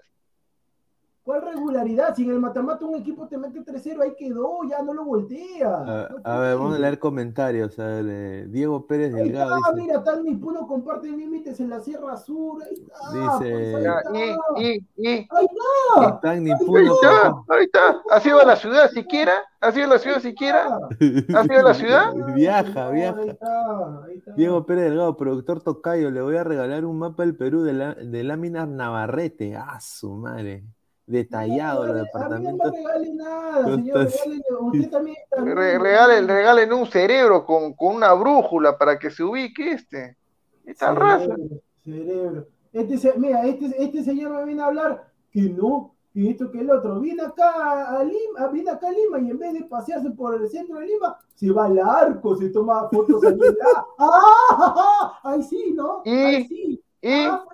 ¿Cuál regularidad? Si en el mata-mata un equipo te mete 3-0, ahí quedó, ya no lo voltea. A, No a ver, vamos a leer comentarios. A ver, eh, Diego Pérez Ahí Delgado está, dice, mira, tal Nipuno comparte límites en la Sierra Sur. Ahí está. Dice- pues, ahí Ya, está. Y, y, y, Ahí está. Tan ahí está, ahí está. ¿Ha sido a la ciudad siquiera? ¿Ha sido a la ciudad siquiera? ¿Ha sido a la ciudad? Viaja, Ahí viaja. está, ahí está. Diego Pérez Delgado, productor Tocayo, le voy a regalar un mapa del Perú de, la- de láminas Navarrete. Ah, su madre. Detallado, No, los mí no me departamentos. regale nada, No señor. regálele- usted también. también Re- regalen, regalen un cerebro con, con una brújula para que se ubique este. Esta raza. Cerebro, cerebro. Este, se- mira, este, este señor me viene a hablar que no, que esto, que el otro. Viene acá a Lima, viene acá a Lima y en vez de pasearse por el centro de Lima, se va al arco, se toma fotos allí. ¡Ah! ¡Ah! Ahí sí, ¿no? Y- Ahí sí. Y, Ah,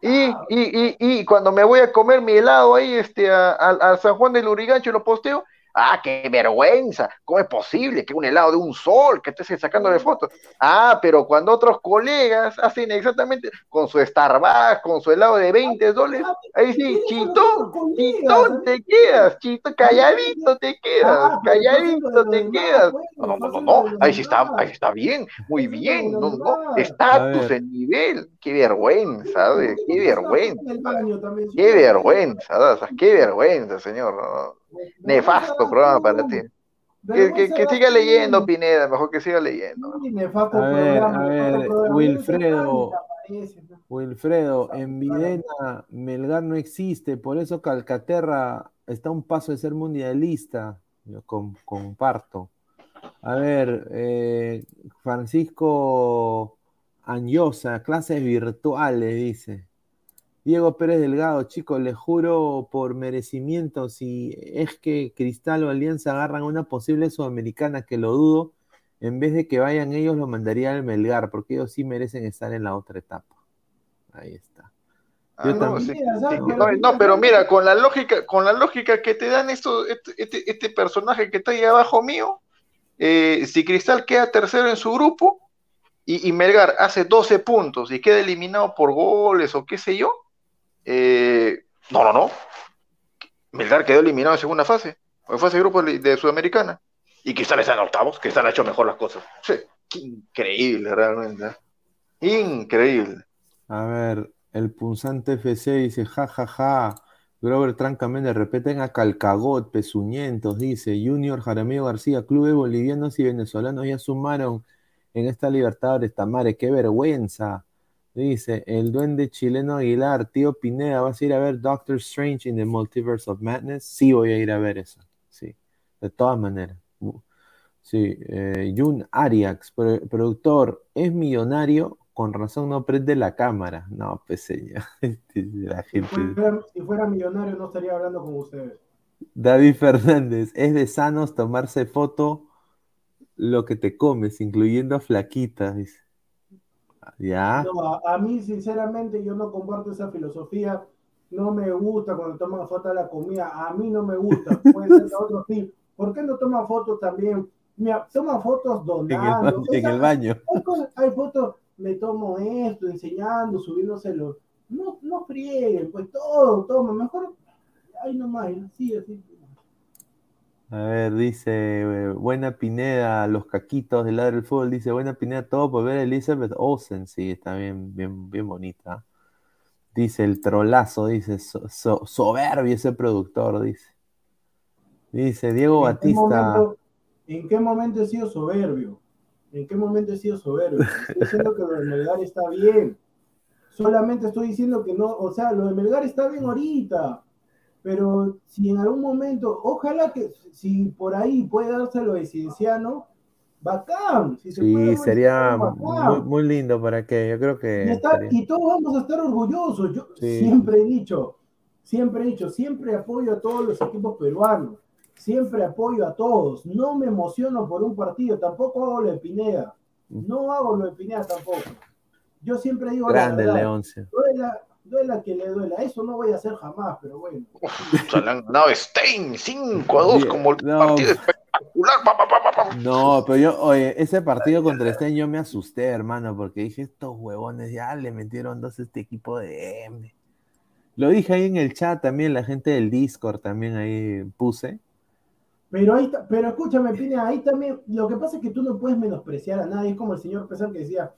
y, y, y, y cuando me voy a comer mi helado ahí este, a, a- a San Juan del Urigancho lo posteo, ah, qué vergüenza, ¿cómo es posible que un helado de un sol que estés sacándole fotos? Ah, pero cuando otros colegas hacen exactamente con su Starbucks, con su helado de 20 dólares, ahí sí, chitón, chitón te quedas, chitón, calladito te quedas, Ah, pero calladito te quedas. No, no, no, no, ahí sí está, ahí sí está bien, muy bien, no, no, estatus, el nivel, qué vergüenza. Qué vergüenza, qué vergüenza, ¿sabes? qué vergüenza, señor. Nefasto programa para ti. Que, que, que siga leyendo, Pineda, mejor que siga leyendo. Nefasto A ver, programa, a ver. Wilfredo. Wilfredo, en Videna, Melgar no existe, por eso Calcaterra está a un paso de ser mundialista. Yo com- comparto. A ver, eh, Francisco Añosa, clases virtuales, dice. Diego Pérez Delgado, chicos, les juro por merecimiento, si es que Cristal o Alianza agarran una posible sudamericana, que lo dudo, en vez de que vayan ellos, lo mandaría al Melgar, porque ellos sí merecen estar en la otra etapa. Ahí está. Ah, Yo no, también. sí, Mira, ¿sabes? sí, Pero no, mira, no, pero ¿sabes? mira, con la lógica, con la lógica que te dan esto, este, este, este personaje que está ahí abajo mío, eh, si Cristal queda tercero en su grupo y, y Melgar hace 12 puntos y queda eliminado por goles o qué sé yo, eh, no, no, no. Melgar quedó eliminado en segunda fase, en fase de grupo de, Sudamericana. Y Cristal está en octavos, Cristal ha hecho mejor las cosas. Sí, qué increíble realmente. Increíble. A ver, el punzante FC dice, ja, ja, ja. Grover Trancamente, repeten a Calcagot, Pezuñentos, dice. Junior Jaramillo García, clubes bolivianos y venezolanos ya sumaron en esta Libertadores. Tamare, qué vergüenza. Dice, el duende chileno Aguilar, tío Pineda, ¿vas a ir a ver Doctor Strange in the Multiverse of Madness? Sí, voy a ir a ver eso. Sí, de todas maneras. Sí, eh, Jun Ariax, pro- productor, es millonario, con razón no prende la cámara. No, pues señor, este, la Si gente. fuera, si fuera millonario no estaría hablando con ustedes. David Fernández, es de sanos tomarse foto lo que te comes, incluyendo flaquitas, dice. Ya, No, a, a mí, sinceramente, yo no comparto esa filosofía. No me gusta cuando toman fotos de la comida. A mí no me gusta. Puede ser de otro sí. ¿Por qué no toman fotos también? Mira, toman fotos en el, donando. ba- en el baño. hay, hay fotos, me tomo esto, enseñando, subiéndoselo. no, no frieguen, pues todo, todo, mejor, ahí nomás, sí, así. A ver, dice eh, Buena Pineda, los caquitos del lado del fútbol, dice Buena Pineda, todo por ver a Elizabeth Olsen, sí, está bien, bien, bien bonita. Dice el trolazo, dice so- so- soberbio ese productor, dice. Dice Diego ¿En qué Batista. momento- ¿En qué momento he sido soberbio? ¿En qué momento he sido soberbio? Estoy diciendo que lo de Melgar está bien. Solamente estoy diciendo que no, o sea, lo de Melgar está bien ahorita. Pero si en algún momento, ojalá que si por ahí puede darse lo de Cienciano, bacán. Si se puede Sí, lo de sería muy, lindo para que, yo creo Y, que está- estaría- y todos vamos a estar orgullosos. Yo Sí. siempre he dicho, siempre he dicho, siempre apoyo a todos los equipos peruanos. Siempre apoyo a todos. No me emociono por un partido. Tampoco hago lo de Pineda. No hago lo de Pineda tampoco. Yo siempre digo la grande verdad. Leoncio. Duela, duela que le duela. Eso no voy a hacer jamás, pero bueno. Se le han ganado a Stein 5 a 2 Bien, como el no. partido espectacular. Pa, pa, pa, pa, pa. No, pero yo, oye, ese partido contra Stein yo me asusté, hermano, porque dije, estos huevones ya le metieron dos a este equipo de M. Lo dije ahí en el chat también, la gente del Discord también ahí puse. Pero ahí pero escúchame, Pineda, ahí también, lo que pasa es que tú no puedes menospreciar a nadie, es como el señor Pesán que decía,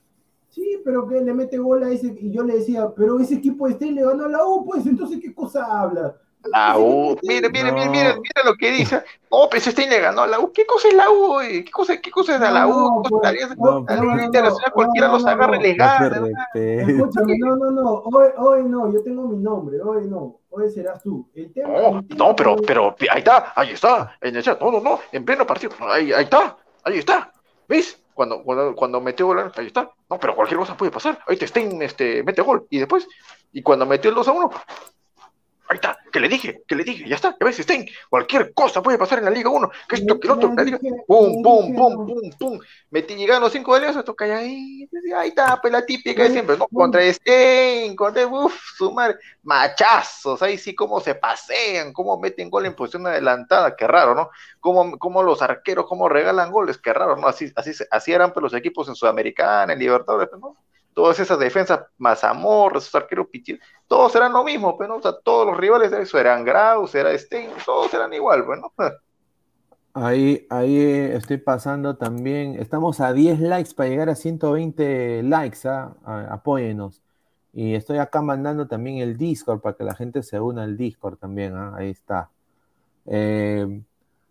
sí, pero que le mete gol a ese, y yo le decía, pero ese equipo de Stein le ganó a la U, pues, entonces, ¿qué cosa habla? La U, mire, mire, mire, No. mire, mire lo que dice. Oh, pues Stein le ganó a la U. ¿Qué cosa es la U? ¿Qué cosa, qué cosa es a la U? No, ¿Qué cosa es la pues, Internacional no, cualquiera los agarra y. Escúchame, no, no, no, hoy, hoy no, yo tengo mi nombre, hoy no, hoy serás tú. El tema, No, el tema no, pero, pero ahí está, ahí está, en el chat, no, no, no, en pleno partido, ahí, ahí está, ahí está, ¿ves? Cuando, cuando, cuando metió gol, ahí está, no, pero cualquier cosa puede pasar, ahí te Stein, este, mete gol, y después, y cuando metió el 2 a 1, ahí está, que le dije, que le dije, ya está, ya ves, Stein, cualquier cosa puede pasar en la Liga 1, que esto, que el otro, la Liga, pum, pum, pum, pum, pum, metí llegando cinco de alianzas, toca ahí, ahí está, pues la típica de siempre, ¿no? Contra Stein, contra, uff, su madre, machazos, ahí sí cómo se pasean, cómo meten gol en posición adelantada, qué raro, ¿no? Cómo, cómo los arqueros, cómo regalan goles, qué raro, ¿no? Así, así, así eran pues, los equipos en Sudamericana, en Libertadores, pues, ¿no? Todas esas defensas, Mazamorra, esos arqueros pichidos, todos eran lo mismo, pues, ¿no? O sea, todos los rivales de eso eran Graus, era Stein, todos eran igual, pues, ¿no? Ahí, ahí estoy pasando también. Estamos a 10 likes para llegar a 120 likes. ¿ah? A- Apóyenos. Y estoy acá mandando también el Discord para que la gente se una al Discord también. ¿ah? Ahí está. Eh,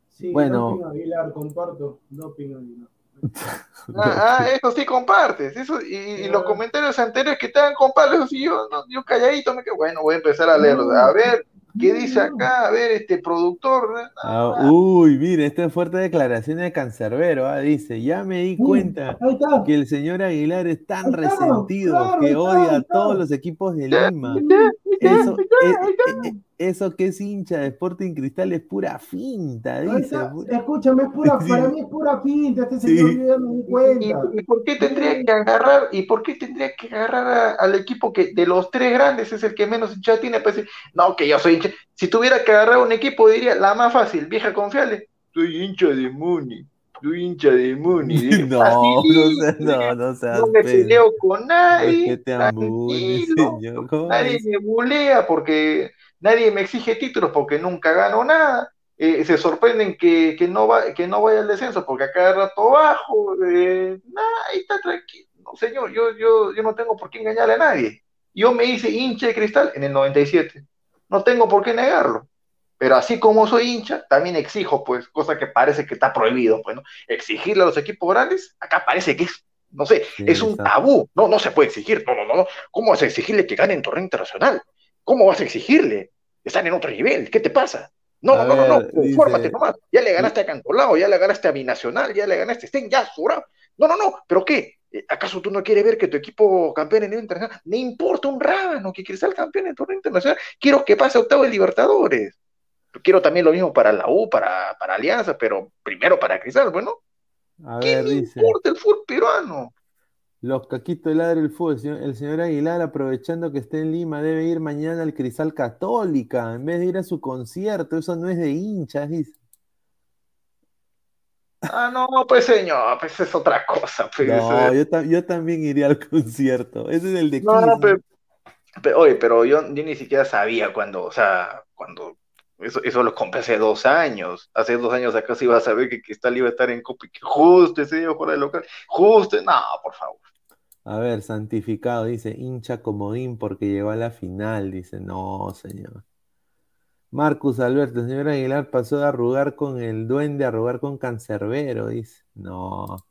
Sí, Bueno. Doping Aguilar, comparto, Doping Aguilar. Ah, ah, eso sí compartes, eso, y, y los comentarios anteriores que estaban compartes, eso sí, yo, no, yo calladito me quedo, bueno, voy a empezar a leerlos, a ver, ¿qué dice acá? A ver, este productor, ah, uy, mire, esta es fuerte declaración de Cancerbero. ¿ah? Dice: Ya me di cuenta que el señor Aguilar es tan resentido claro, que odia a está. todos los equipos de Lima. Eso, eh, eh, eh, eso que es hincha de Sporting Cristal es pura finta, dice. Escúchame, es pura, Sí. para mí es pura pinta, este señor yo ya me di ¿Y, cuenta. y por qué tendría que agarrar, y por qué tendría que agarrar a- al equipo que de los tres grandes es el que menos hincha tiene? Pues no, que yo soy hincha. Si tuviera que agarrar un equipo, diría la más fácil, vieja confiable. Soy hincha de Muni, soy hincha de Muni. No, no, facilito, seas- no, no seas no me peleo con nadie, tranquilo, señor. ¿Cómo nadie es? me bulea porque nadie me exige títulos porque nunca gano nada. Eh, se sorprenden que, que no va, que no vaya al descenso porque a cada rato bajo. Eh, nah, ahí está tranquilo. No, señor, yo, yo, yo no tengo por qué engañarle a nadie. Yo me hice hincha de cristal en el 97. No tengo por qué negarlo. Pero así como soy hincha, también exijo, pues, cosa que parece que está prohibido, pues, ¿no? Exigirle a los equipos grandes, acá parece que es, no sé, Sí, es un tabú. No, no se puede exigir. No, no, no, no. ¿Cómo vas a exigirle que gane en torneo internacional? ¿Cómo vas a exigirle? Están en otro nivel. ¿Qué te pasa? No, no, no, no, no. Confórmate dice- nomás. Ya le ganaste a Cantolao, ya le ganaste a Binacional, ya le ganaste a Sten, ya, sobrado. No, no, no. ¿Pero qué? ¿Acaso tú no quieres ver que tu equipo campeón en nivel internacional? Me importa un rábano que Cristal campeón en torneo internacional. Quiero que pase a octavo de Libertadores. Quiero también lo mismo para la U, para, para Alianza, pero primero para Cristal, bueno. A ¿Qué ver, dice. importa el fútbol peruano? Los caquitos de ladre el fútbol. El señor, el señor Aguilar, aprovechando que está en Lima, debe ir mañana al Cristal Católica en vez de ir a su concierto. Eso no es de hinchas, dice. Ah, no, pues señor, pues es otra cosa. Pues, No, yo, ta- yo también iría al concierto. Ese es el de No, Kiss, pero, Pero, oye, pero yo, yo ni siquiera sabía cuando, o sea, cuando eso, eso lo compré hace dos años. Hace dos años acá se iba a saber que Cristal iba a estar en Copa y que justo ese día fuera de local. Justo, no, por favor. A ver, santificado, dice, hincha comodín porque llegó a la final, dice, no, señor. Marcus Alberto, señor Aguilar pasó de arrugar con el duende a arrugar con cancerbero, dice. No.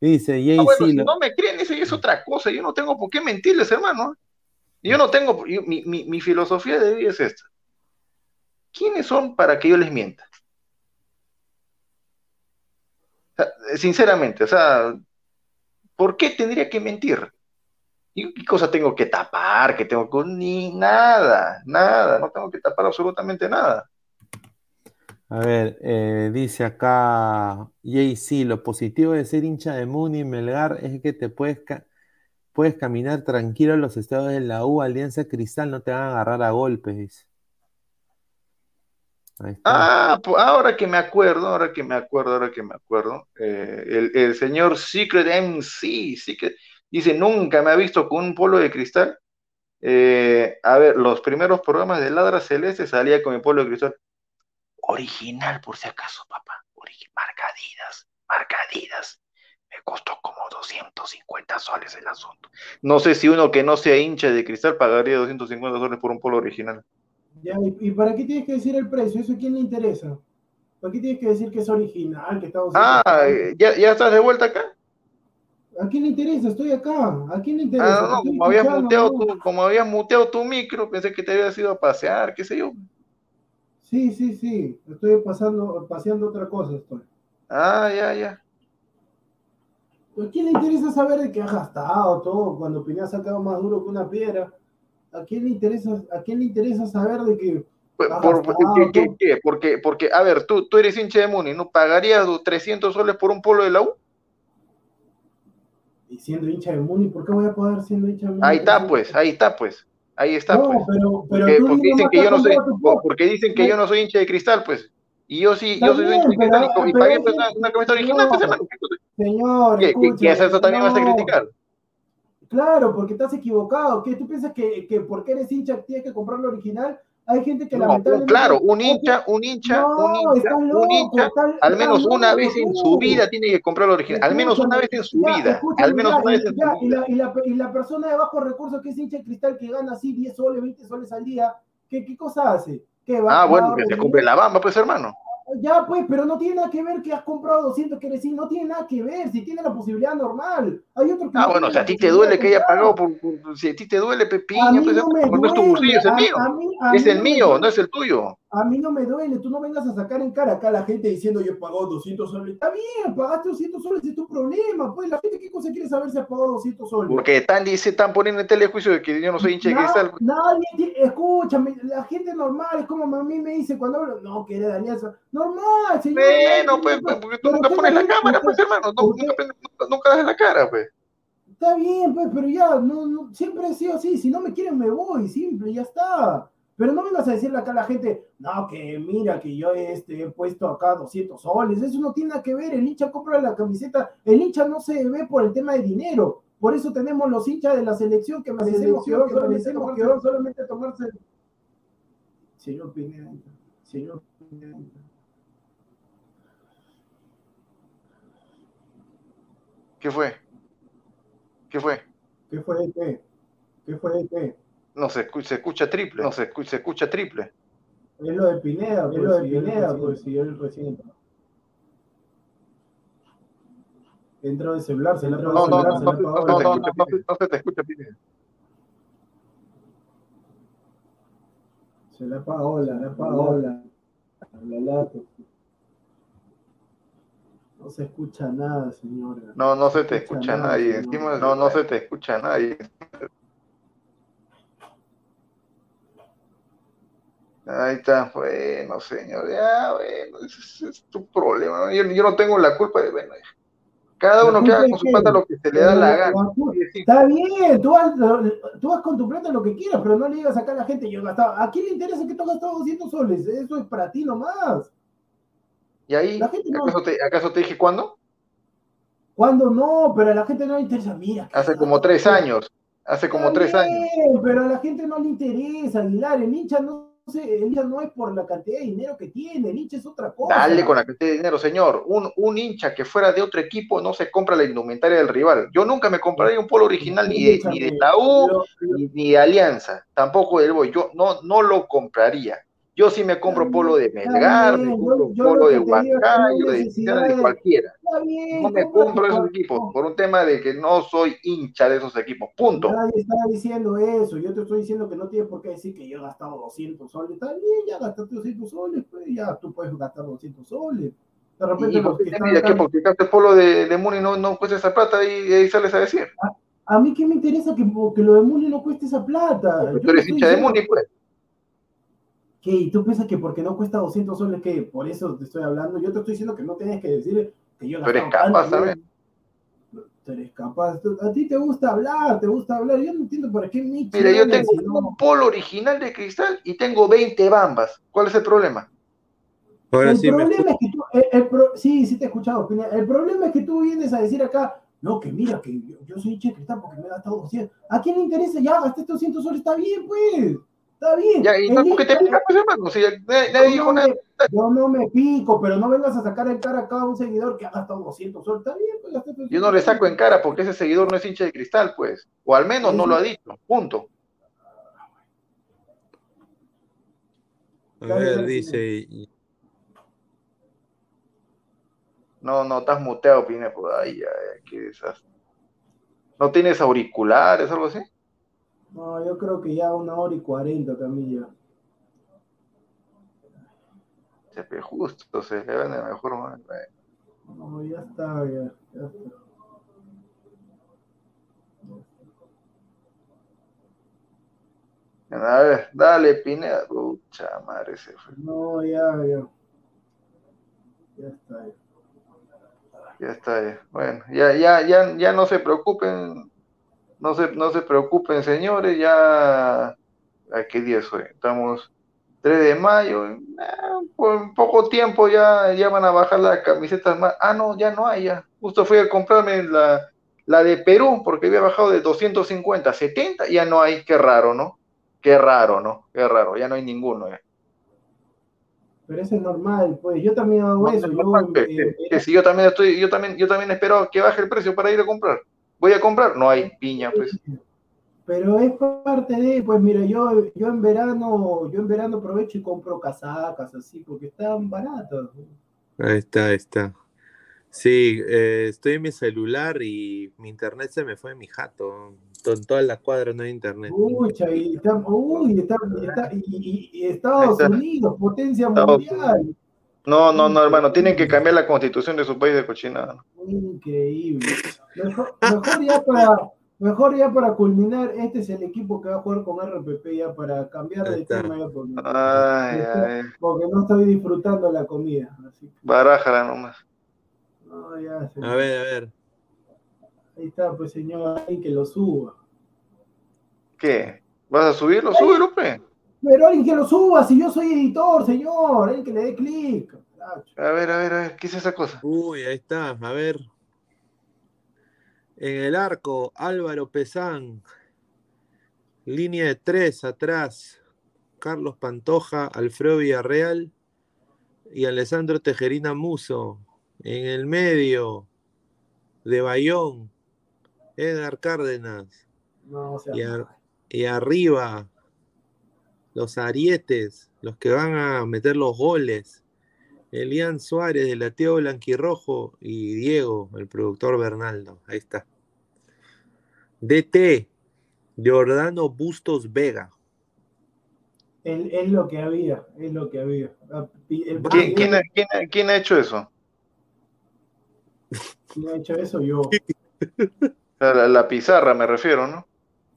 Dice, Jay Ah, bueno, si no me creen, eso es otra cosa. Yo no tengo por qué mentirles, hermano. Yo no tengo, yo- mi, mi, mi filosofía de vida es esta. ¿Quiénes son para que yo les mienta? Sinceramente, o sea, ¿por qué tendría que mentir? ¿Y qué cosa tengo que tapar? ¿Qué tengo que...? Ni nada, nada, no tengo que tapar absolutamente nada. A ver, eh, dice acá JC, lo positivo de ser hincha de Muni Melgar es que te puedes, puedes caminar tranquilo en los estados de la U, Alianza Cristal, no te van a agarrar a golpes, dice. Ah, pues ahora que me acuerdo, ahora que me acuerdo, ahora que me acuerdo, eh, el, señor Secret MC, Secret, dice, nunca me ha visto con un polo de cristal. Eh, a ver, los primeros programas de Ladra Celeste salía con mi polo de cristal. Original, por si acaso, papá. Origi- marca Adidas, marca Adidas. Me costó como 250 soles el asunto. No sé si uno que no sea hincha de cristal pagaría 250 soles por un polo original. Ya, ¿y, y para qué tienes que decir el precio? ¿Eso a quién le interesa? ¿Para qué tienes que decir que es original, que está Ah, ¿ya, ya estás de vuelta acá? ¿A quién le interesa? Estoy acá. ¿A quién le interesa? Ah, no, estoy como habías muteado ¿no? tu, como habías muteado tu micro, pensé que te habías ido a pasear, qué sé yo. Sí, sí, sí. Estoy pasando, paseando otra cosa. Estoy. Ah, ya, ya. ¿A quién le interesa saber de que ha gastado todo cuando Pineda ha sacado más duro que una piedra? ¿A quién le interesa, a quién le interesa saber de que Por- gastado ¿qué- qué- todo? qué? Porque, porque, a ver, tú, tú eres hincha de Muni, ¿no pagarías los 300 soles por un polo de la U? Y siendo hincha de Muni, ¿por qué voy a pagar siendo hincha de Muni? Ahí está, pues, ahí está, pues. Ahí está, No, pues. pero, pero Porque, tú porque dicen que yo no soy, porque dicen que yo no soy hincha de cristal, pues. Y yo sí, yo soy hincha de cristal y, pagué pues, una, camiseta original, pues, no. hermano. Señor, ¿Qué- eso también vas a criticar? Claro, porque estás equivocado. ¿Qué tú piensas que, que porque eres hincha tienes que comprar lo original? Hay gente que No, lamentablemente. claro, un hincha, un hincha, No, un hincha, un hincha, al menos una vez en su vida tiene que comprar lo original, al menos una vez en su Ya, vida, al menos ya, una y- vez en ya, su y vida. la, y, la, y la persona de bajo recursos que es hincha de cristal que gana así 10 soles, 20 soles al día, ¿qué, qué cosa hace? ¿Qué va, Ah, bueno, que se compre la bamba, pues, hermano. Ya, pues, pero no tiene nada que ver que has comprado 200 que decir, no tiene nada que ver, si tiene la posibilidad normal. Hay otro que Ah, no bueno, o sea, a ti te duele que haya pagado por, por- si a ti te duele, A Pepiña, mí pues, no no es tu bolsillo, es el mío. a mí- a Es mí el no mío, no es el tuyo. A mí no me duele, tú no vengas a sacar en cara acá a la gente diciendo yo he pagado 200 soles. Está bien, pagaste 200 soles, es tu problema. Pues la gente, ¿qué cosa quiere saber si has pagado 200 soles? Porque tan dice, están poniendo en telejuicio de que yo no soy hincha de cristal. Nadie, ti- escúchame, la gente normal es como a mí me dice cuando hablo, no, que de alianza. Normal, señor. Bueno, nadie- pues, pues, porque tú nunca pones la cámara, pues, hermano. No, nunca das la cara, pues. Está bien, pues, pero ya, no, no, siempre he sido así. Si no me quieren, me voy, simple, ya está. Pero no vengas a decirle acá a la gente, no, que mira, que yo este, he puesto acá 200 soles. Eso no tiene nada que ver. El hincha compra la camiseta. El hincha no se ve por el tema de dinero. Por eso tenemos los hinchas de la selección que merecemos que van solamente, que van solamente a tomarse. Señor Pineda, señor Pineda. ¿Qué fue? ¿Qué fue? ¿Qué fue de qué? ¿Qué fue de qué? No, se, escu- se escucha triple. No, se, escu- se escucha triple. Es lo de Pineda, es lo de Pineda, pues si él recién entró. Entró de celular, se le ha No, no, el no, celular, no, se le ha no, no, el no, no, no se te escucha, Pine. Se le ha apagado la, se le apagado la, la. No se escucha nada, señora. No, no se te escucha escucha nada, nadie. Encima, no, no se te escucha nadie. Ahí está, bueno, señor, ya, bueno, ese ese es tu problema. Yo, yo no tengo la culpa de, bueno, cada ¿La uno que haga con su plata lo que se le da la gana. Está bien, tú vas, tú vas con tu plata lo que quieras, pero no le digas acá a la gente, yo he gastado. ¿A quién le interesa que tú has gastado 200 soles? Eso es para ti nomás. Y ahí, no- ¿acaso te, acaso te dije cuándo? Cuando no, pero a la gente no le interesa. Mira. Hace como tres años. hace como tres años. Pero a la gente no le interesa, Aguilar. El hincha no, sé, el hincha no es por la cantidad de dinero que tiene, el hincha es otra cosa. Dale con la cantidad de dinero, señor. Un, un hincha que fuera de otro equipo no se compra la indumentaria del rival. Yo nunca me compraría un polo original ni de, ni de la U, ni de Alianza, tampoco del Boy. Yo no, no lo compraría. Yo sí me compro polo de Melgar, me compro yo- yo polo lo de Huancayo, de, cualquiera. Bien, No me compro esos equipos por un tema de que no soy hincha de esos equipos. Punto. Nadie está diciendo eso. Yo te estoy diciendo que no tienes por qué decir que yo he gastado 200 soles. Está bien, ya gastaste 200 soles, pues ya tú puedes gastar 200 soles. De repente ¿Y por los qué que están acá- porque polo de, de Muni no, no cuesta esa plata y, ahí sales a decir? A mí qué me interesa que, que lo de Muni no cueste esa plata. Yo tú eres hincha de Muni, pues. ¿Qué? ¿Y tú piensas que porque no cuesta 200 soles que por eso te estoy hablando? Yo te estoy diciendo que no tienes que decir que yo he Tú eres capaz, ¿sabes? Tú eres capaz. A ti te gusta hablar, te gusta hablar. Yo no entiendo por qué mi Mira, yo tengo si no- un polo original de cristal y tengo 20 bambas. ¿Cuál es el problema? Ahora el sí me problema es que tú, el- el pro- sí, sí te he escuchado, Pina. El problema es que tú vienes a decir acá, no, que mira, que yo, yo soy hincha de cristal porque me he gastado 200. ¿A quién le interesa? Ya, gasté 200 soles, está bien, pues. Está bien. Ya, y porque te hincha- pica, pues, hermano. Si nadie, nadie yo, dijo no nada. me, yo no me pico, pero no vengas a sacar en cara a cada un seguidor que ha gastado 200 soles. Está bien, pues 200 Yo no le saco en cara porque ese seguidor no es hincha de cristal, pues. O al menos no lo ha dicho. Punto. A ver, dice. No, no, estás muteado, Pine. Pues, ay, ay, qué desastre. ¿No tienes auriculares o algo así? No, yo creo que ya una hora y cuarenta también ya. Se justo, se le de mejor manera. No, ya está, ya. ya está. A ver, dale, Pineda. Pucha madre, se fue. No, ya, ya. Ya está. ya. Ya está, ya. Bueno, ya, ya, ya, ya no se preocupen, no se, no se preocupen, señores, ya, ¿a qué día es hoy? Estamos 3 de mayo, eh, por poco tiempo ya, ya van a bajar las camisetas más. Ah, no, ya no hay, ya. Justo fui a comprarme la, la de Perú, porque había bajado de 250 a 70, ya no hay, qué raro, ¿no? Qué raro, ¿no? Qué raro, ya no hay ninguno, ya. Pero eso es normal, pues. Yo también hago No, eso. Yo, eh, que- que si yo también estoy, yo también, yo también espero que baje el precio para ir a comprar. Voy a comprar, no hay piña, pues. Pero es parte de, pues mira, yo, yo en verano, yo en verano aprovecho y compro casacas así, porque están baratas. Ahí está, ahí está. Sí, eh, estoy en mi celular y mi internet se me fue en mi jato. En toda la cuadra no hay internet. Pucha, y está, uy, está, y, está- y- y- y Estados. Unidos, potencia Estados mundial. No, no, no, hermano, tienen que cambiar la constitución de su país de cochinada. Increíble. Mejor, mejor ya para, mejor ya para culminar, este es el equipo que va a jugar con RPP ya para cambiar Ahí de tema ya porque, Ay, ay, porque no estoy disfrutando la comida. Así barájala nomás. no, ya. A ver, a ver. Ahí está, pues señor, alguien que lo suba. ¿Qué? ¿Vas a subirlo? Súbelo, pe. Pero alguien que lo suba, si yo soy editor, señor, alguien que le dé clic. A ver, a ver, a ver, ¿qué es esa cosa? Uy, ahí está, a ver. En el arco, Álvaro Pesán. Línea de tres atrás. Carlos Pantoja, Alfredo Villarreal y Alessandro Tejerina Muso. En el medio, de Bayón, Edgar Cárdenas. No, o sea, Y, ar- y arriba, los arietes, los que van a meter los goles. Elian Suárez del Lateo Blanquirrojo y Diego, el productor Bernaldo. Ahí está. DT, Giordano Bustos Vega. es, lo que había, es lo que había. Ah, el- ¿Quién, quién ha, quién ha- quién ha hecho eso? ¿Quién ha hecho eso? Yo. La, la pizarra me refiero, ¿no?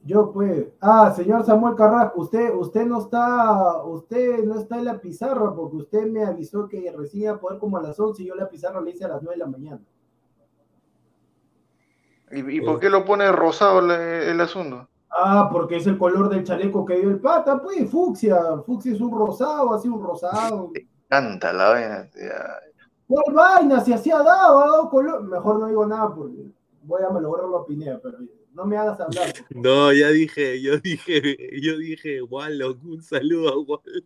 Yo pues. Ah, señor Samuel Carrasco, usted, usted no está, usted no está en la pizarra porque usted me avisó que recién iba a poder como a las 11 y yo la pizarra le hice a las 9 de la mañana. ¿Y, y por qué lo pone rosado el, el asunto? Ah, porque es el color del chaleco que dio el pata, pues, fucsia. Fucsia es un rosado, así un rosado. Canta la vaina. ya. ¿Cuál vaina? Si así ha dado, ha dado color. Mejor no digo nada porque voy a malograrlo a Pineda, pero No me hagas hablar. No, ya dije, yo dije, yo dije, Wallock, un saludo a Wallock.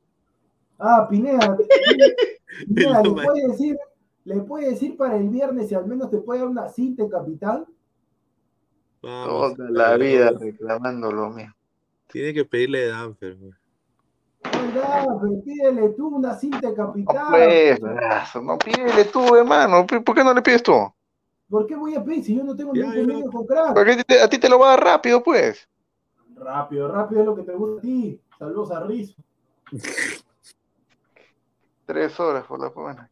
Ah, Pineda, Pineda, ¿le puede decir, le puede decir para el viernes si al menos te puede dar una cinta capital? Vamos, Toda la vida reclamando lo mismo. Tiene que pedirle Danfer, güey. Oiga, pero pídele tú una cinta capital. No, pues, no pídele tú, hermano. ¿Por qué no le pides tú? ¿Por qué voy a pedir si yo no tengo ningún convenio con crack? Porque a ti te lo va a dar rápido, pues. Rápido, rápido es lo que te gusta a ti. Saludos a Rizo. Tres horas por la buena.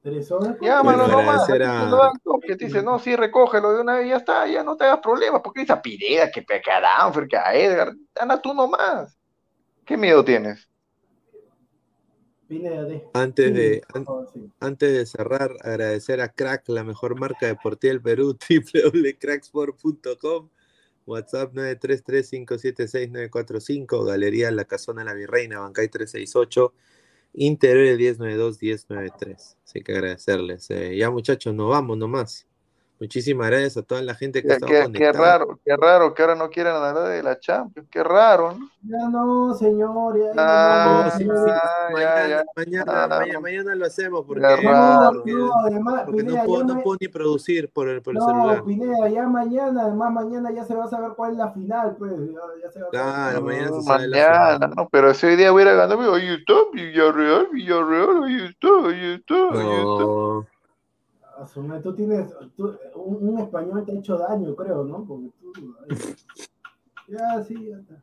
Tres horas. Ya, mano, no más. Que te dice, no, sí, recógelo de una vez, ya está, ya no te hagas problemas. Porque esa Pineda, que a Danfer, que a Edgar, anda tú nomás. ¿Qué miedo tienes? Antes, de, antes de cerrar, agradecer a Crack, la mejor marca deportiva del Perú, www.cracksport.com, WhatsApp 933-576-945, Galería La Casona La Virreina, Bancay 368, Interior 1092-1093. Así que agradecerles. Eh, ya muchachos, nos vamos nomás. Muchísimas gracias a toda la gente que está qué, qué raro, qué raro que ahora no quieran hablar de la Champions, qué raro, ¿no? Ya no, señor, ya, ah, sí, mañana, mañana, mañana, lo hacemos porque, no, además, porque Pineda, no, puedo, no, puedo, ni producir por el, por el celular. No, Pineda, ya mañana, además mañana ya se va a saber cuál es la final, pues, ya, ya se va a Claro, mañana se sabe mañana, la final. no, pero ese día hubiera ganado, ahí está, Villarreal, Villarreal, ahí está, ahí está, ahí Tú tienes, un, español te ha hecho daño, creo, ¿no? Porque tú, ya, sí, ya está.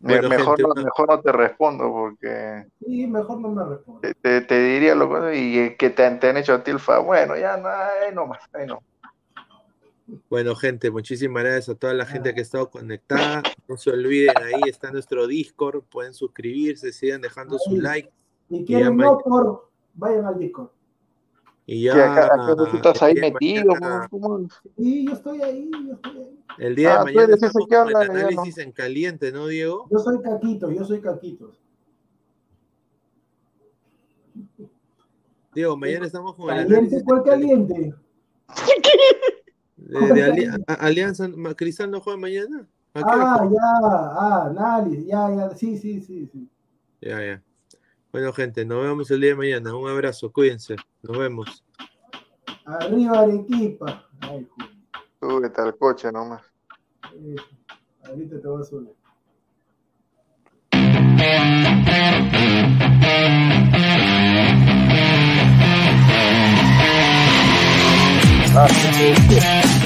mejor, no, mejor no te respondo porque. Sí, mejor no me respondo. Te, te diría lo que y que te, han hecho a ti el fa. Bueno, ya no, ahí no más, ahí no. Bueno, gente, muchísimas gracias a toda la gente que ha estado conectada. No se olviden, ahí está nuestro Discord. Pueden suscribirse, sigan dejando su like. Si quieren no por, vayan al Discord. Y ya. tú estás ahí metido, Sí, yo estoy ahí, yo estoy ahí. El día de ah, mañana estamos con el análisis en caliente, ¿no, Diego? Yo soy Caquito, yo soy Caquito. Diego, mañana estamos con el análisis. ¿Cuál caliente? De, de Alianza, ¿Cristal no juega mañana? Ah, ya, ah, análisis, ya, ya, sí, sí, sí, sí. Ya, ya. Bueno, gente, nos vemos el día de mañana. Un abrazo, cuídense. Nos vemos. Arriba Arequipa. Ay, Súbete al coche nomás. ahorita te voy a subir. Ah, sí, sí.